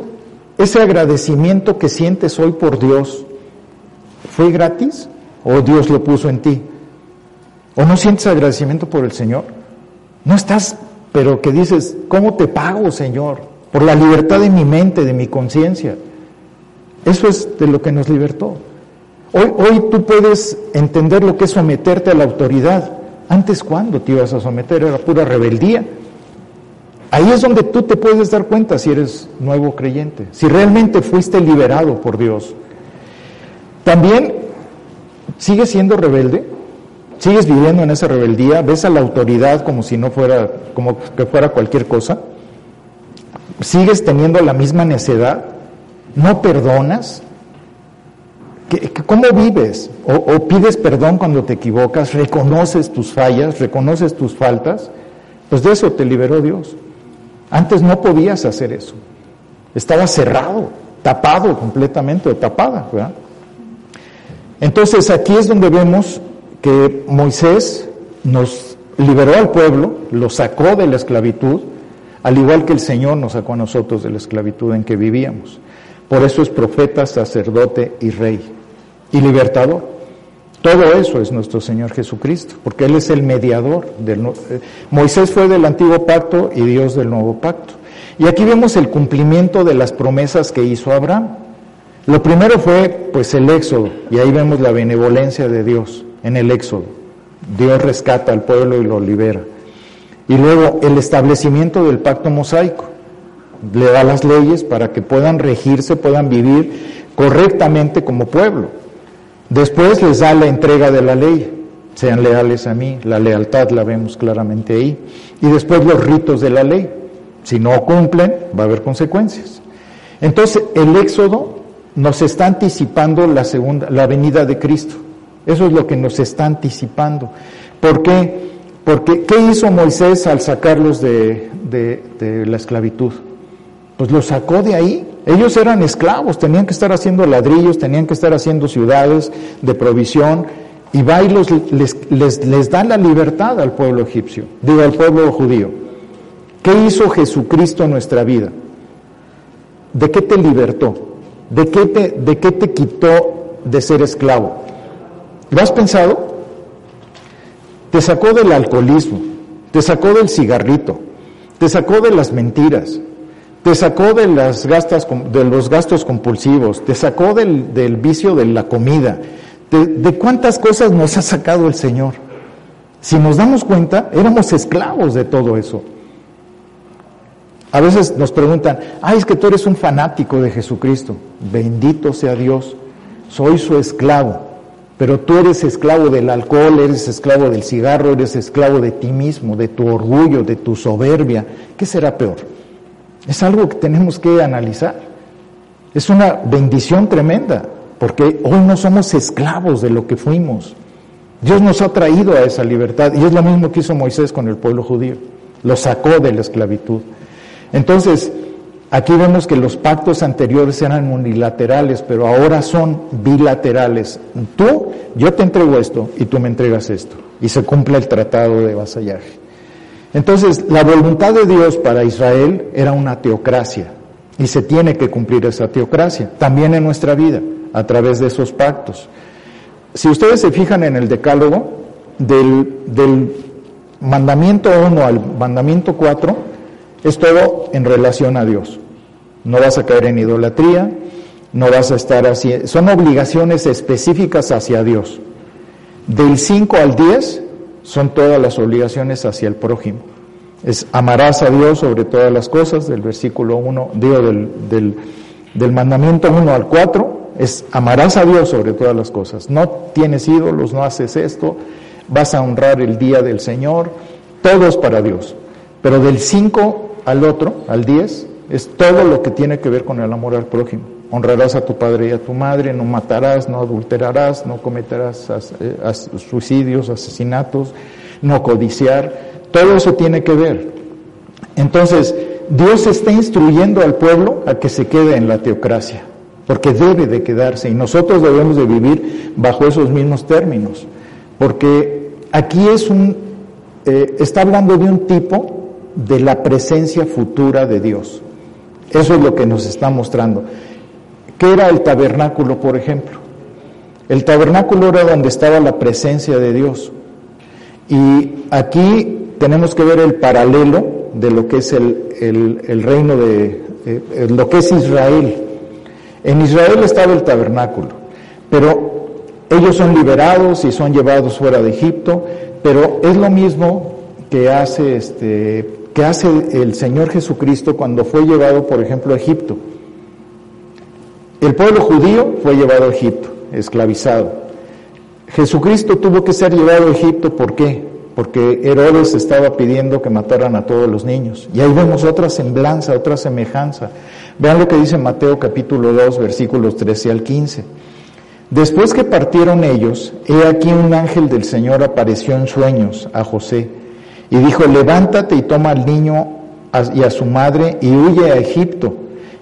Ese agradecimiento que sientes hoy por Dios, ¿fue gratis o Dios lo puso en ti? ¿O no sientes agradecimiento por el Señor? No estás pero que dices, ¿cómo te pago, Señor? Por la libertad de mi mente, de mi conciencia. Eso es de lo que nos libertó. Hoy, hoy tú puedes entender lo que es someterte a la autoridad. Antes, ¿cuándo te ibas a someter? Era pura rebeldía. Ahí es donde tú te puedes dar cuenta si eres nuevo creyente, si realmente fuiste liberado por Dios. También, ¿sigues siendo rebelde? ¿Sigues viviendo en esa rebeldía? ¿Ves a la autoridad como si no fuera, como que fuera cualquier cosa? ¿Sigues teniendo la misma necedad? ¿No perdonas? ¿Cómo vives? O, ¿O, pides perdón cuando te equivocas? ¿Reconoces tus fallas? ¿Reconoces tus faltas? Pues de eso te liberó Dios. Antes no podías hacer eso. Estaba cerrado, tapado completamente o tapada. Entonces aquí es donde vemos que Moisés nos liberó al pueblo, lo sacó de la esclavitud, al igual que el Señor nos sacó a nosotros de la esclavitud en que vivíamos. Por eso es profeta, sacerdote y rey y libertador. Todo eso es nuestro Señor Jesucristo, porque Él es el mediador. Del, eh, Moisés fue del antiguo pacto y Dios del nuevo pacto. Y aquí vemos el cumplimiento de las promesas que hizo Abraham. Lo primero fue pues el éxodo, y ahí vemos la benevolencia de Dios en el Éxodo. Dios rescata al pueblo y lo libera. Y luego el establecimiento del pacto mosaico. Le da las leyes para que puedan regirse, puedan vivir correctamente como pueblo. Después les da la entrega de la ley. Sean leales a mí. La lealtad la vemos claramente ahí. Y después los ritos de la ley. Si no cumplen, va a haber consecuencias. Entonces, el Éxodo nos está anticipando la segunda, la venida de Cristo. Eso es lo que nos está anticipando. ¿Por qué? Porque ¿qué hizo Moisés al sacarlos de, de, la esclavitud? Pues los sacó de ahí. Ellos eran esclavos, tenían que estar haciendo ladrillos, tenían que estar haciendo ciudades de provisión, y va les, les, les da la libertad al pueblo egipcio, digo al pueblo judío. ¿Qué hizo Jesucristo en nuestra vida? ¿De qué te libertó? ¿De qué te, de qué te quitó de ser esclavo? ¿Lo has pensado? Te sacó del alcoholismo, te sacó del cigarrito, te sacó de las mentiras, te sacó de, las gastas, de los gastos compulsivos, te sacó del, del vicio de la comida. De, ¿De cuántas cosas nos ha sacado el Señor? Si nos damos cuenta, éramos esclavos de todo eso. A veces nos preguntan, ay, es que tú eres un fanático de Jesucristo. Bendito sea Dios, soy su esclavo Pero tú eres esclavo del alcohol, eres esclavo del cigarro, eres esclavo de ti mismo, de tu orgullo, de tu soberbia. ¿Qué será peor? Es algo que tenemos que analizar. Es una bendición tremenda, porque hoy no somos esclavos de lo que fuimos. Dios nos ha traído a esa libertad y es lo mismo que hizo Moisés con el pueblo judío. Lo sacó de la esclavitud. Entonces, aquí vemos que los pactos anteriores eran unilaterales, pero ahora son bilaterales. Tú, yo te entrego esto y tú me entregas esto. Y se cumple el tratado de vasallaje. Entonces, la voluntad de Dios para Israel era una teocracia y se tiene que cumplir esa teocracia, también en nuestra vida, a través de esos pactos. Si ustedes se fijan en el decálogo, del, del mandamiento 1 al mandamiento 4, es todo en relación a Dios. No vas a caer en idolatría, no vas a estar así, son obligaciones específicas hacia Dios. Del 5 al 10 son todas las obligaciones hacia el prójimo. Es amarás a Dios sobre todas las cosas, del versículo 1, digo, del, del, mandamiento 1 al 4, es amarás a Dios sobre todas las cosas. No tienes ídolos, no haces esto, vas a honrar el día del Señor, todo es para Dios. Pero del 5 al otro, al 10, es todo lo que tiene que ver con el amor al prójimo. Honrarás a tu padre y a tu madre, no matarás, no adulterarás, no cometerás eh, suicidios, asesinatos, no codiciar. Todo eso tiene que ver. Entonces, Dios está instruyendo al pueblo a que se quede en la teocracia, porque debe de quedarse y nosotros debemos de vivir bajo esos mismos términos, porque aquí es un, eh, está hablando de un tipo de la presencia futura de Dios. Eso es lo que nos está mostrando. ¿Qué era el tabernáculo, por ejemplo? El tabernáculo era donde estaba la presencia de Dios. Y aquí tenemos que ver el paralelo de lo que es el, el, reino de, eh, lo que es Israel. En Israel estaba el tabernáculo, pero ellos son liberados y son llevados fuera de Egipto, pero es lo mismo que hace este que hace el Señor Jesucristo cuando fue llevado, por ejemplo, a Egipto. El pueblo judío fue llevado a Egipto, esclavizado. Jesucristo tuvo que ser llevado a Egipto, ¿por qué? Porque Herodes estaba pidiendo que mataran a todos los niños. Y ahí vemos otra semblanza, otra semejanza. Vean lo que dice Mateo capítulo 2, versículos 13 al 15. Después que partieron ellos, he aquí un ángel del Señor apareció en sueños a José y dijo, levántate y toma al niño y a su madre y huye a Egipto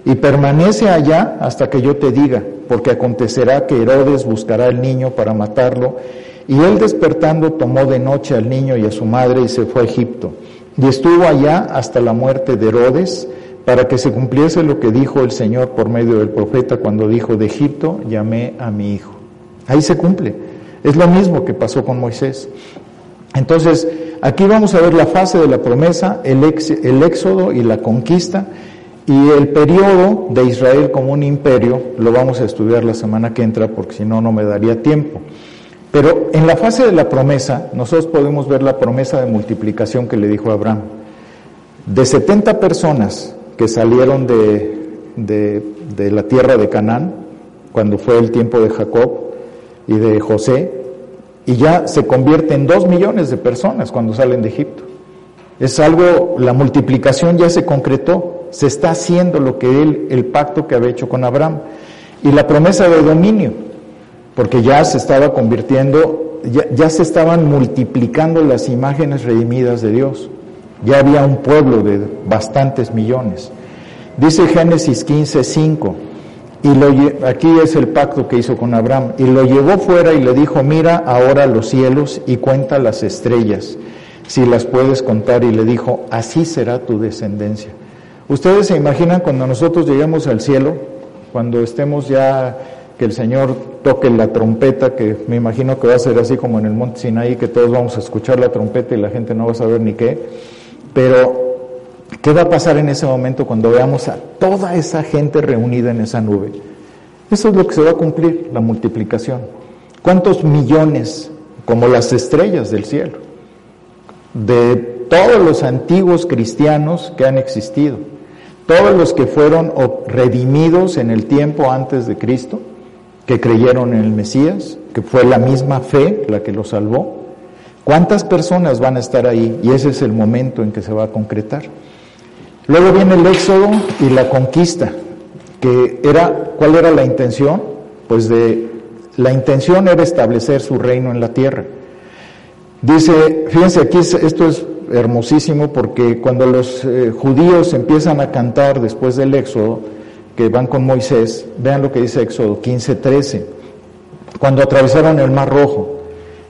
y permanece allá hasta que yo te diga, porque acontecerá que Herodes buscará al niño para matarlo. Y él despertando tomó de noche al niño y a su madre y se fue a Egipto. Y estuvo allá hasta la muerte de Herodes, para que se cumpliese lo que dijo el Señor por medio del profeta cuando dijo, de Egipto llamé a mi hijo. Ahí se cumple. Es lo mismo que pasó con Moisés. Entonces, Aquí vamos a ver la fase de la promesa, el, éxodo y la conquista, y el periodo de Israel como un imperio, lo vamos a estudiar la semana que entra porque si no, no me daría tiempo. Pero en la fase de la promesa, nosotros podemos ver la promesa de multiplicación que le dijo Abraham. De 70 personas que salieron de, de la tierra de Canaán, cuando fue el tiempo de Jacob y de José, y ya se convierte en dos millones de personas cuando salen de Egipto. Es algo, la multiplicación ya se concretó, se está haciendo lo que él, el pacto que había hecho con Abraham. Y la promesa de dominio, porque ya se estaba convirtiendo, ya, ya se estaban multiplicando las imágenes redimidas de Dios. Ya había un pueblo de bastantes millones. Dice Génesis 15, 5. Y lo, aquí es el pacto que hizo con Abraham. Y lo llevó fuera y le dijo, mira ahora los cielos y cuenta las estrellas, si las puedes contar. Y le dijo, así será tu descendencia. Ustedes se imaginan cuando nosotros lleguemos al cielo, cuando estemos ya, que el Señor toque la trompeta, que me imagino que va a ser así como en el monte Sinaí, que todos vamos a escuchar la trompeta y la gente no va a saber ni qué. Pero ¿Qué va a pasar en ese momento cuando veamos a toda esa gente reunida en esa nube? Eso es lo que se va a cumplir, la multiplicación. ¿Cuántos millones, como las estrellas del cielo, de todos los antiguos cristianos que han existido, todos los que fueron redimidos en el tiempo antes de Cristo, que creyeron en el Mesías, que fue la misma fe la que los salvó. ¿Cuántas personas van a estar ahí? Y ese es el momento en que se va a concretar. Luego viene el éxodo y la conquista, que era, ¿cuál era la intención? Pues de, la intención era establecer su reino en la tierra. Dice, fíjense aquí, esto es hermosísimo porque cuando los eh, judíos empiezan a cantar después del éxodo, que van con Moisés, vean lo que dice Éxodo 15, 13, cuando atravesaron el Mar Rojo,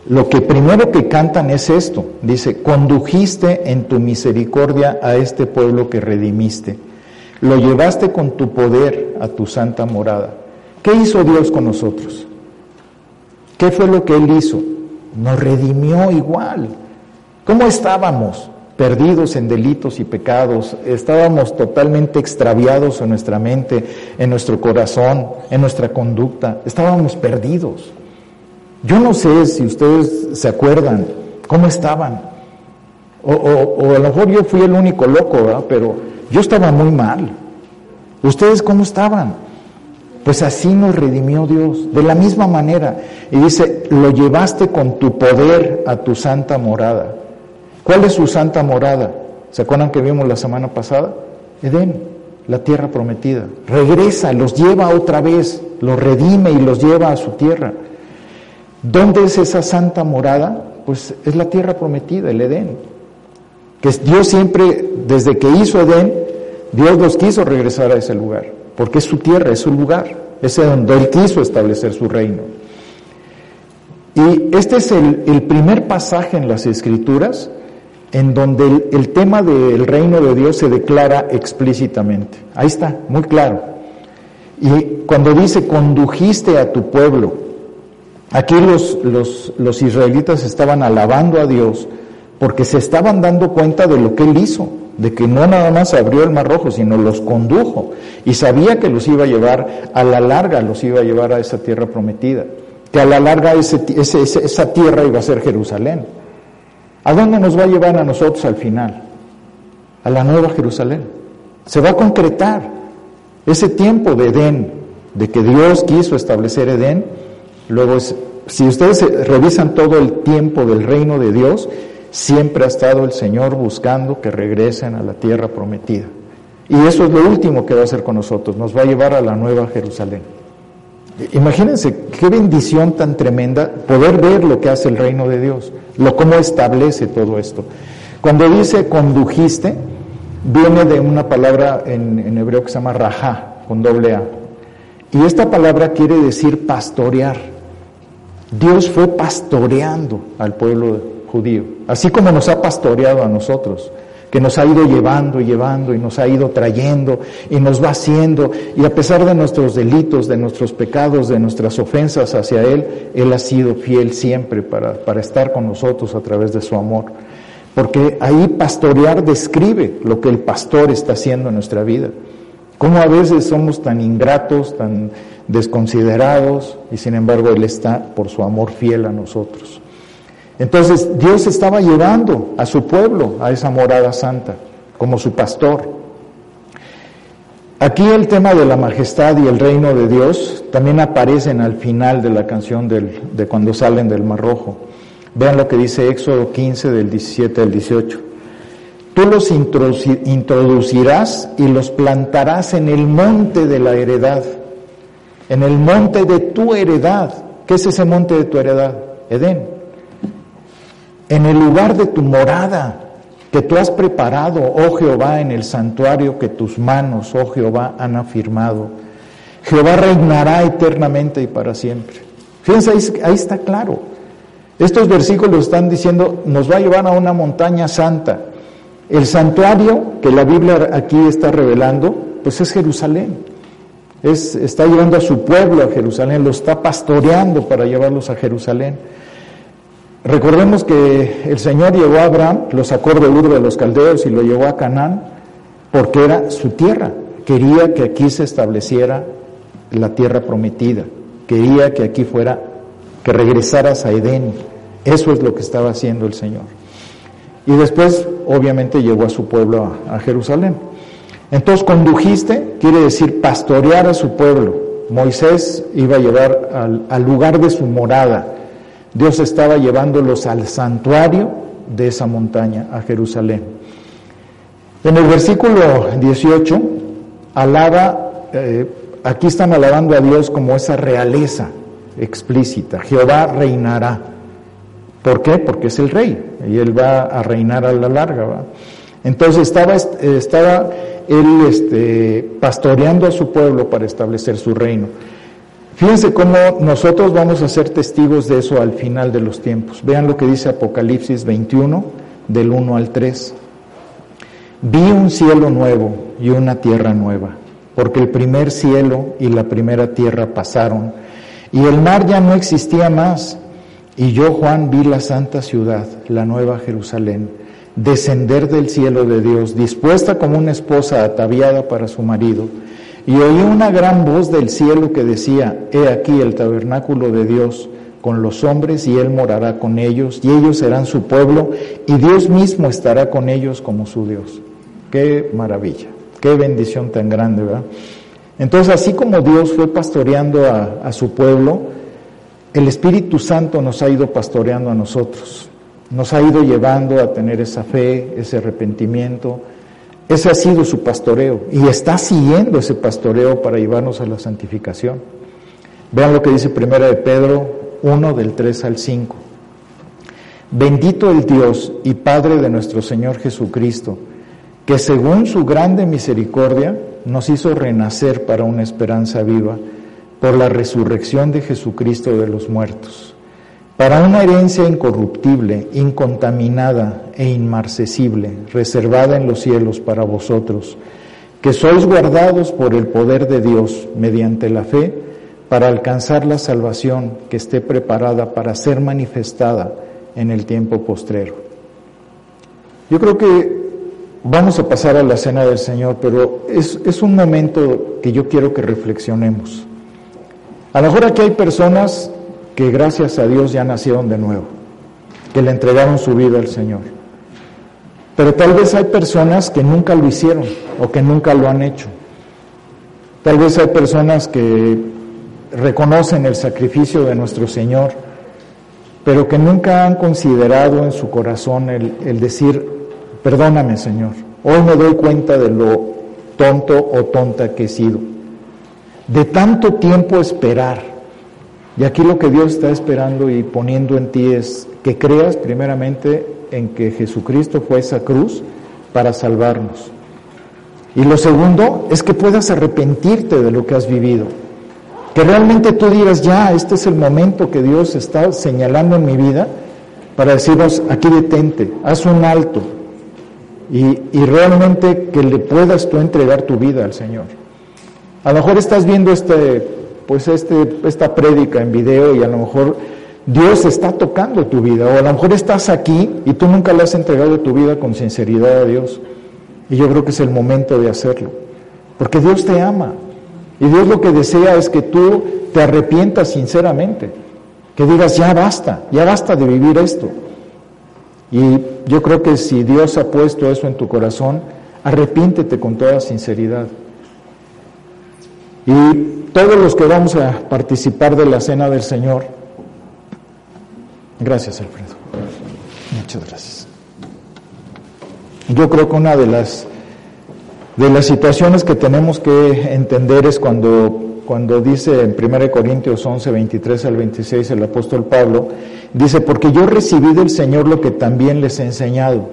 lo que primero que cantan es esto, dice, condujiste en tu misericordia a este pueblo que redimiste, lo llevaste con tu poder a tu santa morada. ¿Qué hizo Dios con nosotros? ¿Qué fue lo que Él hizo? Nos redimió igual. ¿Cómo estábamos? Perdidos en delitos y pecados, estábamos totalmente extraviados en nuestra mente, en nuestro corazón, en nuestra conducta, estábamos perdidos. Yo no sé si ustedes se acuerdan cómo estaban. O, a lo mejor yo fui el único loco, ¿verdad? pero yo estaba muy mal. ¿Ustedes cómo estaban? Pues así nos redimió Dios, de la misma manera. Y dice, lo llevaste con tu poder a tu santa morada. ¿Cuál es su santa morada? ¿Se acuerdan que vimos la semana pasada? Edén, la tierra prometida. Regresa, los lleva otra vez, los redime y los lleva a su tierra. ¿Dónde es esa santa morada? Pues es la tierra prometida, el Edén. Que Dios siempre, desde que hizo Edén, Dios los quiso regresar a ese lugar, porque es su tierra, es su lugar, es donde Él quiso establecer su reino. Y este es el, primer pasaje en las Escrituras en donde el, tema del reino de Dios se declara explícitamente. Ahí está, muy claro. Y cuando dice, condujiste a tu pueblo, Aquí los, los, israelitas estaban alabando a Dios porque se estaban dando cuenta de lo que Él hizo, de que no nada más abrió el mar rojo, sino los condujo y sabía que los iba a llevar, a la larga los iba a llevar a esa tierra prometida, que a la larga ese, esa tierra iba a ser Jerusalén. ¿A dónde nos va a llevar a nosotros al final? A la nueva Jerusalén. Se va a concretar ese tiempo de Edén, de que Dios quiso establecer Edén, Luego, si ustedes revisan todo el tiempo del reino de Dios, siempre ha estado el Señor buscando que regresen a la tierra prometida. Y eso es lo último que va a hacer con nosotros, nos va a llevar a la nueva Jerusalén. Imagínense qué bendición tan tremenda poder ver lo que hace el reino de Dios, lo cómo establece todo esto. Cuando dice condujiste, viene de una palabra en, hebreo que se llama rajá, con doble A. Y esta palabra quiere decir pastorear. Dios fue pastoreando al pueblo judío, así como nos ha pastoreado a nosotros, que nos ha ido llevando y llevando y nos ha ido trayendo y nos va haciendo, y a pesar de nuestros delitos, de nuestros pecados, de nuestras ofensas hacia Él, Él ha sido fiel siempre para, para estar con nosotros a través de su amor. Porque ahí pastorear describe lo que el pastor está haciendo en nuestra vida. Cómo a veces somos tan ingratos, tan desconsiderados, y sin embargo Él está por su amor fiel a nosotros. Entonces Dios estaba llevando a su pueblo a esa morada santa como su pastor. Aquí el tema de la majestad y el reino de Dios también aparecen al final de la canción de cuando salen del Mar Rojo. Vean lo que dice Éxodo 15 del 17 al 18. Tú los introducirás y los plantarás en el monte de la heredad en el monte de tu heredad. ¿Qué es ese monte de tu heredad? Edén. En el lugar de tu morada que tú has preparado, oh Jehová, en el santuario que tus manos, oh Jehová, han afirmado. Jehová reinará eternamente y para siempre. Fíjense, ahí, está claro. Estos versículos están diciendo, nos va a llevar a una montaña santa. El santuario que la Biblia aquí está revelando, pues es Jerusalén está llevando a su pueblo a Jerusalén, lo está pastoreando para llevarlos a Jerusalén. Recordemos que el Señor llevó a Abraham, lo sacó de Ur de los Caldeos y lo llevó a Canaán porque era su tierra. Quería que aquí se estableciera la tierra prometida. Quería que aquí fuera, que regresaras a Edén. Eso es lo que estaba haciendo el Señor. Y después, obviamente, llevó a su pueblo a Jerusalén. Entonces, condujiste quiere decir pastorear a su pueblo, Moisés iba a llevar al lugar de su morada. Dios estaba llevándolos al santuario de esa montaña, a Jerusalén. En el versículo 18, alaba, eh, aquí están alabando a Dios como esa realeza explícita. Jehová reinará. ¿Por qué? Porque es el rey y él va a reinar a la larga. Entonces estaba, estaba él este, pastoreando a su pueblo para establecer su reino. Fíjense cómo nosotros vamos a ser testigos de eso al final de los tiempos. Vean lo que dice Apocalipsis 21, del 1 al 3. Vi un cielo nuevo y una tierra nueva, porque el primer cielo y la primera tierra pasaron, y el mar ya no existía más. Y yo, Juan, vi la santa ciudad, la nueva Jerusalén, descender del cielo de Dios, dispuesta como una esposa ataviada para su marido. Y oí una gran voz del cielo que decía, He aquí el tabernáculo de Dios con los hombres y Él morará con ellos y ellos serán su pueblo y Dios mismo estará con ellos como su Dios. Qué maravilla, qué bendición tan grande, ¿verdad? Entonces, así como Dios fue pastoreando a, a su pueblo, el Espíritu Santo nos ha ido pastoreando a nosotros, nos ha ido llevando a tener esa fe, ese arrepentimiento. Ese ha sido su pastoreo y está siguiendo ese pastoreo para llevarnos a la santificación. Vean lo que dice Primera de Pedro 1 del 3 al 5. Bendito el Dios y Padre de nuestro Señor Jesucristo, que según su grande misericordia nos hizo renacer para una esperanza viva por la resurrección de Jesucristo de los muertos, para una herencia incorruptible, incontaminada e inmarcesible, reservada en los cielos para vosotros, que sois guardados por el poder de Dios mediante la fe, para alcanzar la salvación que esté preparada para ser manifestada en el tiempo postrero. Yo creo que vamos a pasar a la cena del Señor, pero es, es un momento que yo quiero que reflexionemos. A lo mejor aquí hay personas que gracias a Dios ya nacieron de nuevo, que le entregaron su vida al Señor. Pero tal vez hay personas que nunca lo hicieron o que nunca lo han hecho. Tal vez hay personas que reconocen el sacrificio de nuestro Señor, pero que nunca han considerado en su corazón el, el decir, perdóname Señor, hoy me doy cuenta de lo tonto o tonta que he sido, de tanto tiempo esperar. Y aquí lo que Dios está esperando y poniendo en ti es que creas primeramente en que Jesucristo fue esa cruz para salvarnos. Y lo segundo es que puedas arrepentirte de lo que has vivido. Que realmente tú digas, ya, este es el momento que Dios está señalando en mi vida para decirnos, aquí detente, haz un alto. Y, y realmente que le puedas tú entregar tu vida al Señor. A lo mejor estás viendo este, pues este, esta prédica en video y a lo mejor Dios está tocando tu vida, o a lo mejor estás aquí y tú nunca le has entregado tu vida con sinceridad a Dios. Y yo creo que es el momento de hacerlo, porque Dios te ama. Y Dios lo que desea es que tú te arrepientas sinceramente, que digas, ya basta, ya basta de vivir esto. Y yo creo que si Dios ha puesto eso en tu corazón, arrepiéntete con toda sinceridad. Y todos los que vamos a participar de la cena del Señor, Gracias, Alfredo. Muchas gracias. Yo creo que una de las de las situaciones que tenemos que entender es cuando, cuando dice en 1 Corintios 11, 23 al 26 el apóstol Pablo, dice, porque yo recibí del Señor lo que también les he enseñado.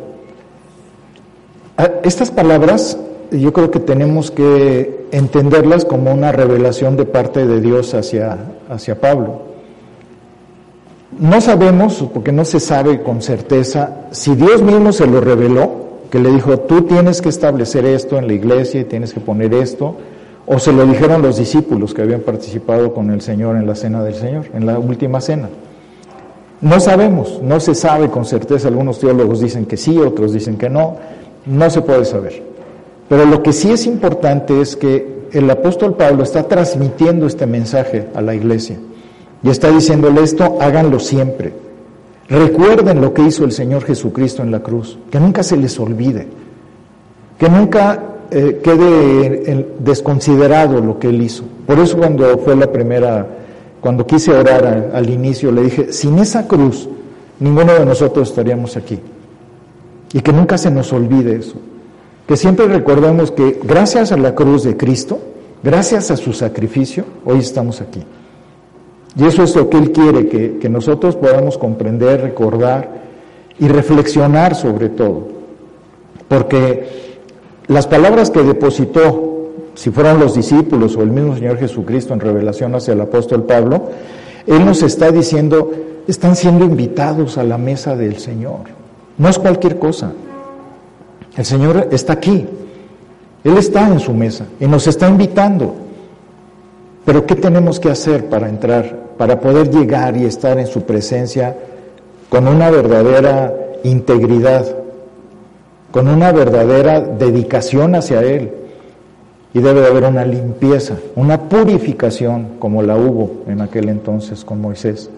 Ah, estas palabras yo creo que tenemos que entenderlas como una revelación de parte de Dios hacia, hacia Pablo. No sabemos, porque no se sabe con certeza, si Dios mismo se lo reveló, que le dijo, tú tienes que establecer esto en la iglesia y tienes que poner esto, o se lo dijeron los discípulos que habían participado con el Señor en la cena del Señor, en la última cena. No sabemos, no se sabe con certeza, algunos teólogos dicen que sí, otros dicen que no, no se puede saber. Pero lo que sí es importante es que el apóstol Pablo está transmitiendo este mensaje a la iglesia. Y está diciéndole esto, háganlo siempre. Recuerden lo que hizo el Señor Jesucristo en la cruz, que nunca se les olvide, que nunca eh, quede desconsiderado lo que él hizo. Por eso cuando fue la primera, cuando quise orar al inicio, le dije, sin esa cruz, ninguno de nosotros estaríamos aquí. Y que nunca se nos olvide eso. Que siempre recordemos que gracias a la cruz de Cristo, gracias a su sacrificio, hoy estamos aquí. Y eso es lo que Él quiere, que, que nosotros podamos comprender, recordar y reflexionar sobre todo. Porque las palabras que depositó, si fueran los discípulos o el mismo Señor Jesucristo en revelación hacia el apóstol Pablo, Él nos está diciendo, están siendo invitados a la mesa del Señor. No es cualquier cosa. El Señor está aquí. Él está en su mesa y nos está invitando. Pero ¿qué tenemos que hacer para entrar, para poder llegar y estar en su presencia con una verdadera integridad? con una verdadera dedicación hacia Él. Y debe de haber una limpieza, una purificación como la hubo en aquel entonces con Moisés.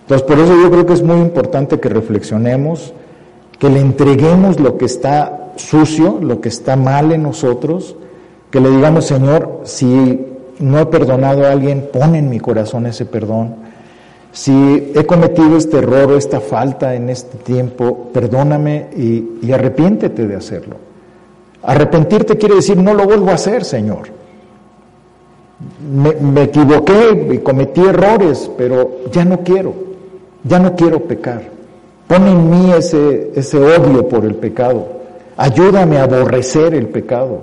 Entonces, por eso yo creo que es muy importante que reflexionemos, que le entreguemos lo que está sucio, lo que está mal en nosotros, que le digamos, Señor, si no he perdonado a alguien, pon en mi corazón ese perdón si he cometido este error o esta falta en este tiempo, perdóname y, arrepiéntete de hacerlo. Arrepentirte quiere decir no lo vuelvo a hacer, Señor. Me, me, equivoqué y cometí errores, pero ya no quiero, ya no quiero pecar. Pon en mí ese, ese odio por el pecado. Ayúdame a aborrecer el pecado.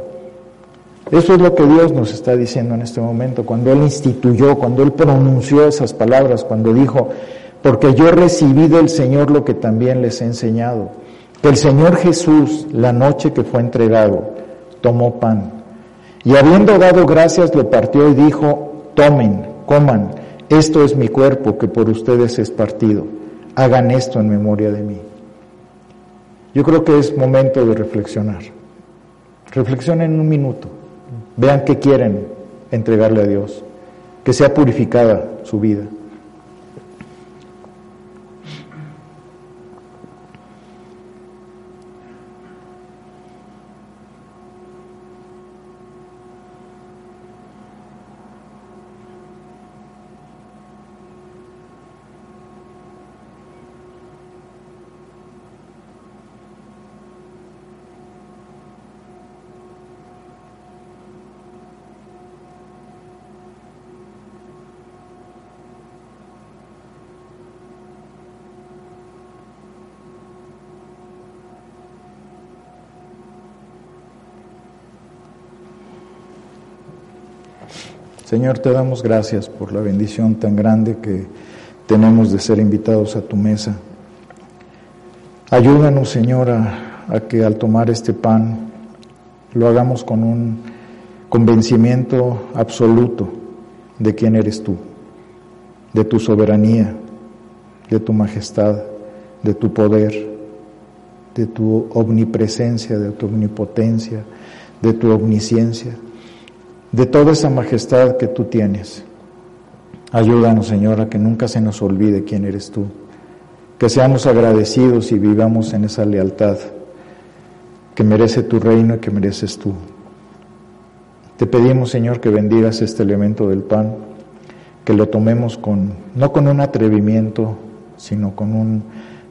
Eso es lo que Dios nos está diciendo en este momento, cuando Él instituyó, cuando Él pronunció esas palabras, cuando dijo, porque yo recibí del Señor lo que también les he enseñado, que el Señor Jesús, la noche que fue entregado, tomó pan, y habiendo dado gracias, lo partió y dijo, tomen, coman, esto es mi cuerpo que por ustedes es partido, hagan esto en memoria de mí. Yo creo que es momento de reflexionar. Reflexionen un minuto. Vean qué quieren entregarle a Dios, que sea purificada su vida. Señor, te damos gracias por la bendición tan grande que tenemos de ser invitados a tu mesa. Ayúdanos, Señor, a, que al tomar este pan lo hagamos con un convencimiento absoluto de quién eres tú, de tu soberanía, de tu majestad, de tu poder, de tu omnipresencia, de tu omnipotencia, de tu omnisciencia de toda esa majestad que tú tienes. Ayúdanos, Señor, a que nunca se nos olvide quién eres tú, que seamos agradecidos y vivamos en esa lealtad que merece tu reino y que mereces tú. Te pedimos, Señor, que bendigas este elemento del pan, que lo tomemos con, no con un atrevimiento, sino con un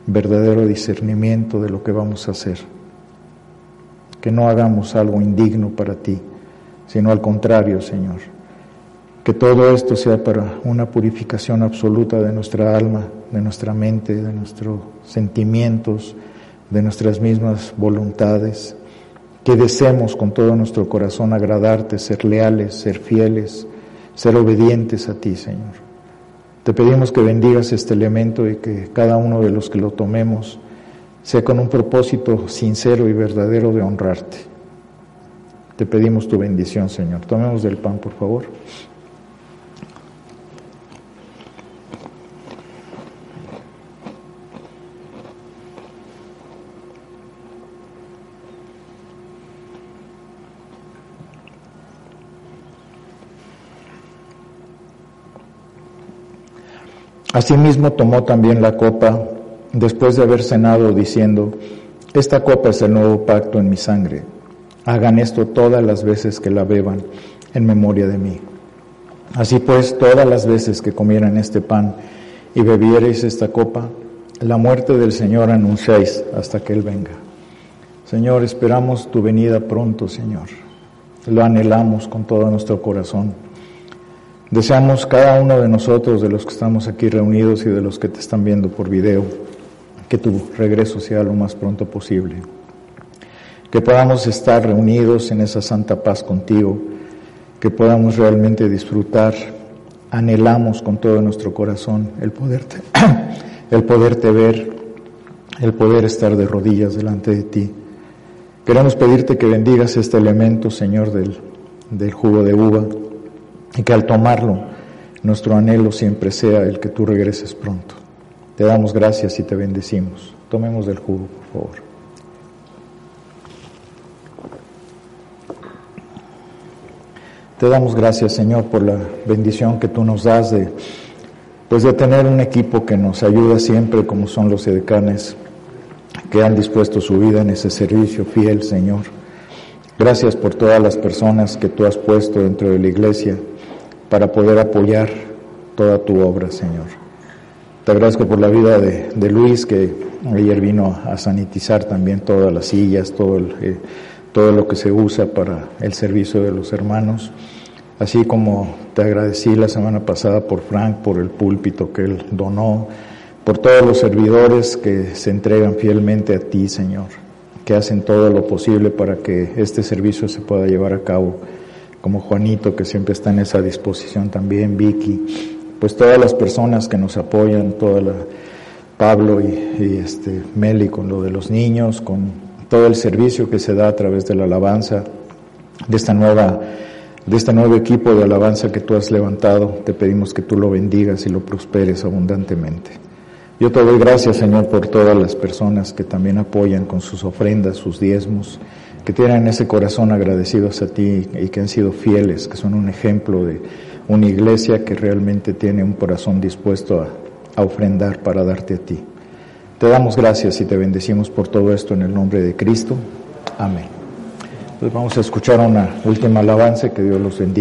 verdadero discernimiento de lo que vamos a hacer. Que no hagamos algo indigno para ti sino al contrario, Señor. Que todo esto sea para una purificación absoluta de nuestra alma, de nuestra mente, de nuestros sentimientos, de nuestras mismas voluntades. Que deseemos con todo nuestro corazón agradarte, ser leales, ser fieles, ser obedientes a ti, Señor. Te pedimos que bendigas este elemento y que cada uno de los que lo tomemos sea con un propósito sincero y verdadero de honrarte. Te pedimos tu bendición, Señor. Tomemos del pan, por favor. Asimismo tomó también la copa después de haber cenado diciendo, esta copa es el nuevo pacto en mi sangre Hagan esto todas las veces que la beban en memoria de mí. Así pues, todas las veces que comieran este pan y bebiereis esta copa, la muerte del Señor anunciáis hasta que Él venga. Señor, esperamos tu venida pronto, Señor. Lo anhelamos con todo nuestro corazón. Deseamos cada uno de nosotros, de los que estamos aquí reunidos y de los que te están viendo por video, que tu regreso sea lo más pronto posible. Que podamos estar reunidos en esa santa paz contigo, que podamos realmente disfrutar. Anhelamos con todo nuestro corazón el poderte, el poderte ver, el poder estar de rodillas delante de ti. Queremos pedirte que bendigas este elemento, Señor, del, del jugo de uva y que al tomarlo nuestro anhelo siempre sea el que tú regreses pronto. Te damos gracias y te bendecimos. Tomemos del jugo, por favor. Te damos gracias, Señor, por la bendición que tú nos das de, pues de tener un equipo que nos ayuda siempre, como son los edecanes, que han dispuesto su vida en ese servicio fiel, Señor. Gracias por todas las personas que tú has puesto dentro de la iglesia para poder apoyar toda tu obra, Señor. Te agradezco por la vida de, de Luis, que ayer vino a sanitizar también todas las sillas, todo, el, eh, todo lo que se usa para el servicio de los hermanos. Así como te agradecí la semana pasada por Frank, por el púlpito que él donó, por todos los servidores que se entregan fielmente a ti, Señor, que hacen todo lo posible para que este servicio se pueda llevar a cabo como Juanito, que siempre está en esa disposición también, Vicky, pues todas las personas que nos apoyan, toda la, Pablo y, y, este, Meli con lo de los niños, con todo el servicio que se da a través de la alabanza, de esta nueva, de este nuevo equipo de alabanza que tú has levantado, te pedimos que tú lo bendigas y lo prosperes abundantemente. Yo te doy gracias, Señor, por todas las personas que también apoyan con sus ofrendas, sus diezmos, que tienen ese corazón agradecidos a ti y que han sido fieles, que son un ejemplo de una iglesia que realmente tiene un corazón dispuesto a, a ofrendar para darte a ti. Te damos gracias y te bendecimos por todo esto en el nombre de Cristo. Amén. Entonces vamos a escuchar una última alabanza, que Dios los bendiga.